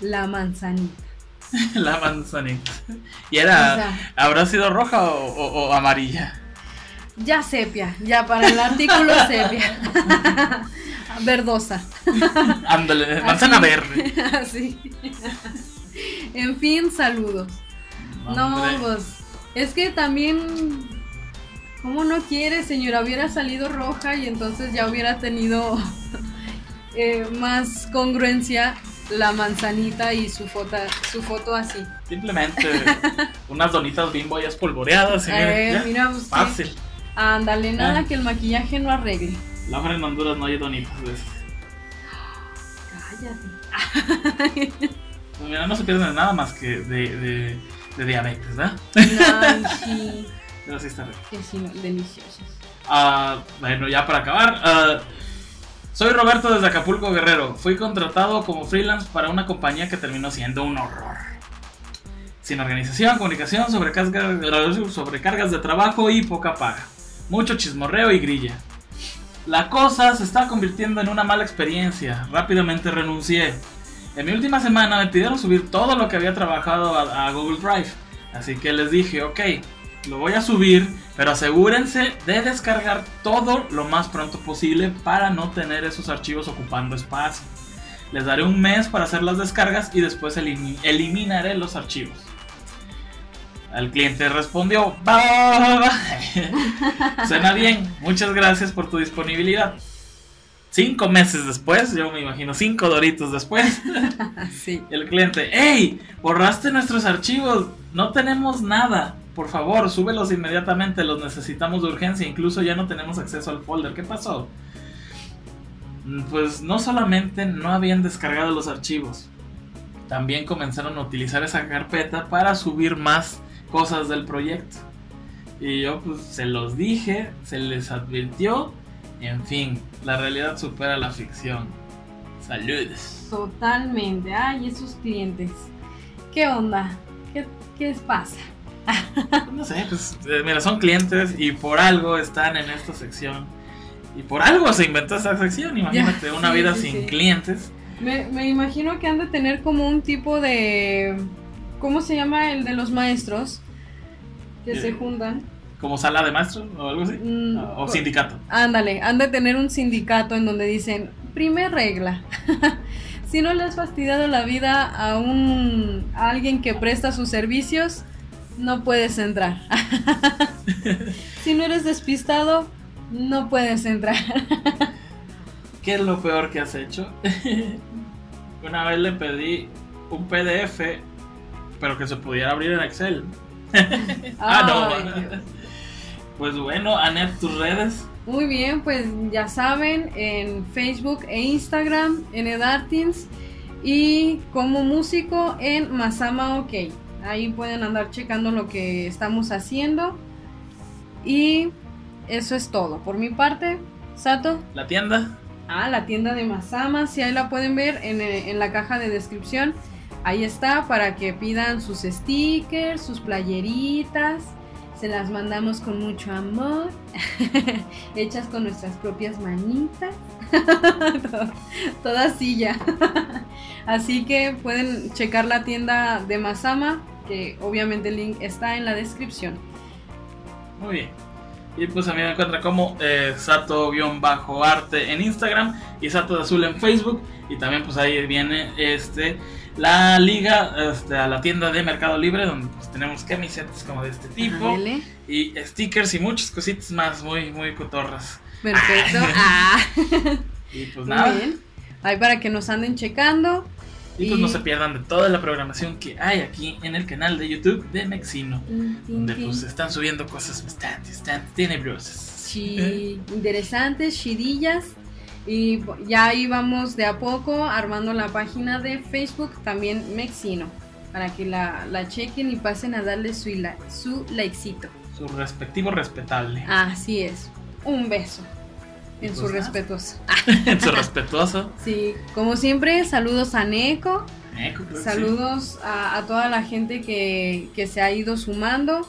La Manzanita. la manzanita. ¿Y era, habrá sido roja o, amarilla? Ya sepia, ya para el artículo sepia. Verdosa. Ándale, manzana verde. Así. En fin, saludos. No, pues, es que también, ¿cómo no quiere, señora? Hubiera salido roja y entonces ya hubiera tenido eh, más congruencia la manzanita y su foto, su foto así. Simplemente unas donitas bimbo ya espolvoreadas. Eh, mira, fácil. Ándale, nada ah. que el maquillaje no arregle. La en Honduras no hay donitas de Cállate. pues mira, no se pierden nada más que de, de, de diabetes, ¿verdad? No, sí. Pero sí está rico. Que sí, deliciosas. Ah, bueno, ya para acabar. Uh, soy Roberto desde Acapulco Guerrero. Fui contratado como freelance para una compañía que terminó siendo un horror. Sin organización, comunicación, sobrecargas, de trabajo y poca paga. Mucho chismorreo y grilla. La cosa se está convirtiendo en una mala experiencia. Rápidamente renuncié. En mi última semana me pidieron subir todo lo que había trabajado a Google Drive. Así que les dije, ok, lo voy a subir, pero asegúrense de descargar todo lo más pronto posible para no tener esos archivos ocupando espacio. Les daré un mes para hacer las descargas y después eliminaré los archivos. El cliente respondió, Suena bien, muchas gracias por tu disponibilidad. Cinco meses después, yo me imagino cinco doritos después, sí. el cliente, ¡Hey! Borraste nuestros archivos, no tenemos nada por favor, súbelos inmediatamente, los necesitamos de urgencia, incluso ya no tenemos acceso al folder. ¿Qué pasó? Mm, pues no solamente no habían descargado los archivos, también comenzaron a utilizar esa carpeta para subir más cosas del proyecto. Y yo pues se los dije, se les advirtió, en fin, la realidad supera la ficción. Saludos. Totalmente. Ay, esos clientes. ¿Qué onda? ¿Qué, qué pasa? no sé, pues eh, mira, son clientes y por algo están en esta sección. Y por algo se inventó esta sección, imagínate, una vida sin clientes. Me, imagino que han de tener como un tipo de... ¿Cómo se llama el de los maestros? Que se eh, juntan. ¿Como sala de maestros o algo así? Mm, o sindicato. Ándale, han de tener un sindicato en donde dicen, primer regla. si no le has fastidiado la vida a un a alguien que presta sus servicios, no puedes entrar. si no eres despistado, no puedes entrar. ¿Qué es lo peor que has hecho? Una vez le pedí un PDF, pero que se pudiera abrir en Excel. ah, no. Pues bueno, Anet, tus redes. Muy bien, pues ya saben, en Facebook e Instagram, en Edartins y como músico en Masama OK. Ahí pueden andar checando lo que estamos haciendo. Y eso es todo. Por mi parte, Sato. La tienda. Ah, la tienda de Masama, si ahí la pueden ver en, en la caja de descripción. Ahí está para que pidan sus stickers, sus playeritas. Se las mandamos con mucho amor, hechas con nuestras propias manitas. Toda silla. Así que pueden checar la tienda de Masama, que obviamente el link está en la descripción. Muy bien. Y pues a mí me encuentra como eh, Sato-arte en Instagram y Sato de Azul en Facebook. Y también pues ahí viene este la liga este, a la tienda de Mercado Libre donde pues tenemos camisetas como de este tipo y stickers y muchas cositas más muy muy cotorras. Perfecto. Ah. Y pues nada. Muy bien. Ahí para que nos anden checando. Y, pues no se pierdan de toda la programación que hay aquí en el canal de YouTube de Mexino. donde pues están subiendo cosas bastante, bastante tenebrosas. Sí, interesantes, chidillas. Y ya ahí vamos de a poco armando la página de Facebook, también Mexino, para que la, la chequen y pasen a darle su, su likecito. Su respectivo respetable. Así es. Un beso. En su respetuoso. en su respetuoso. Sí, como siempre, saludos a Neko. saludos a, toda la gente que, que, se ha ido sumando,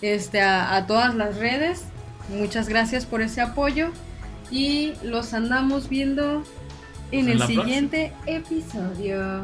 este, a, a todas las redes. Muchas gracias por ese apoyo y los andamos viendo en el siguiente episodio.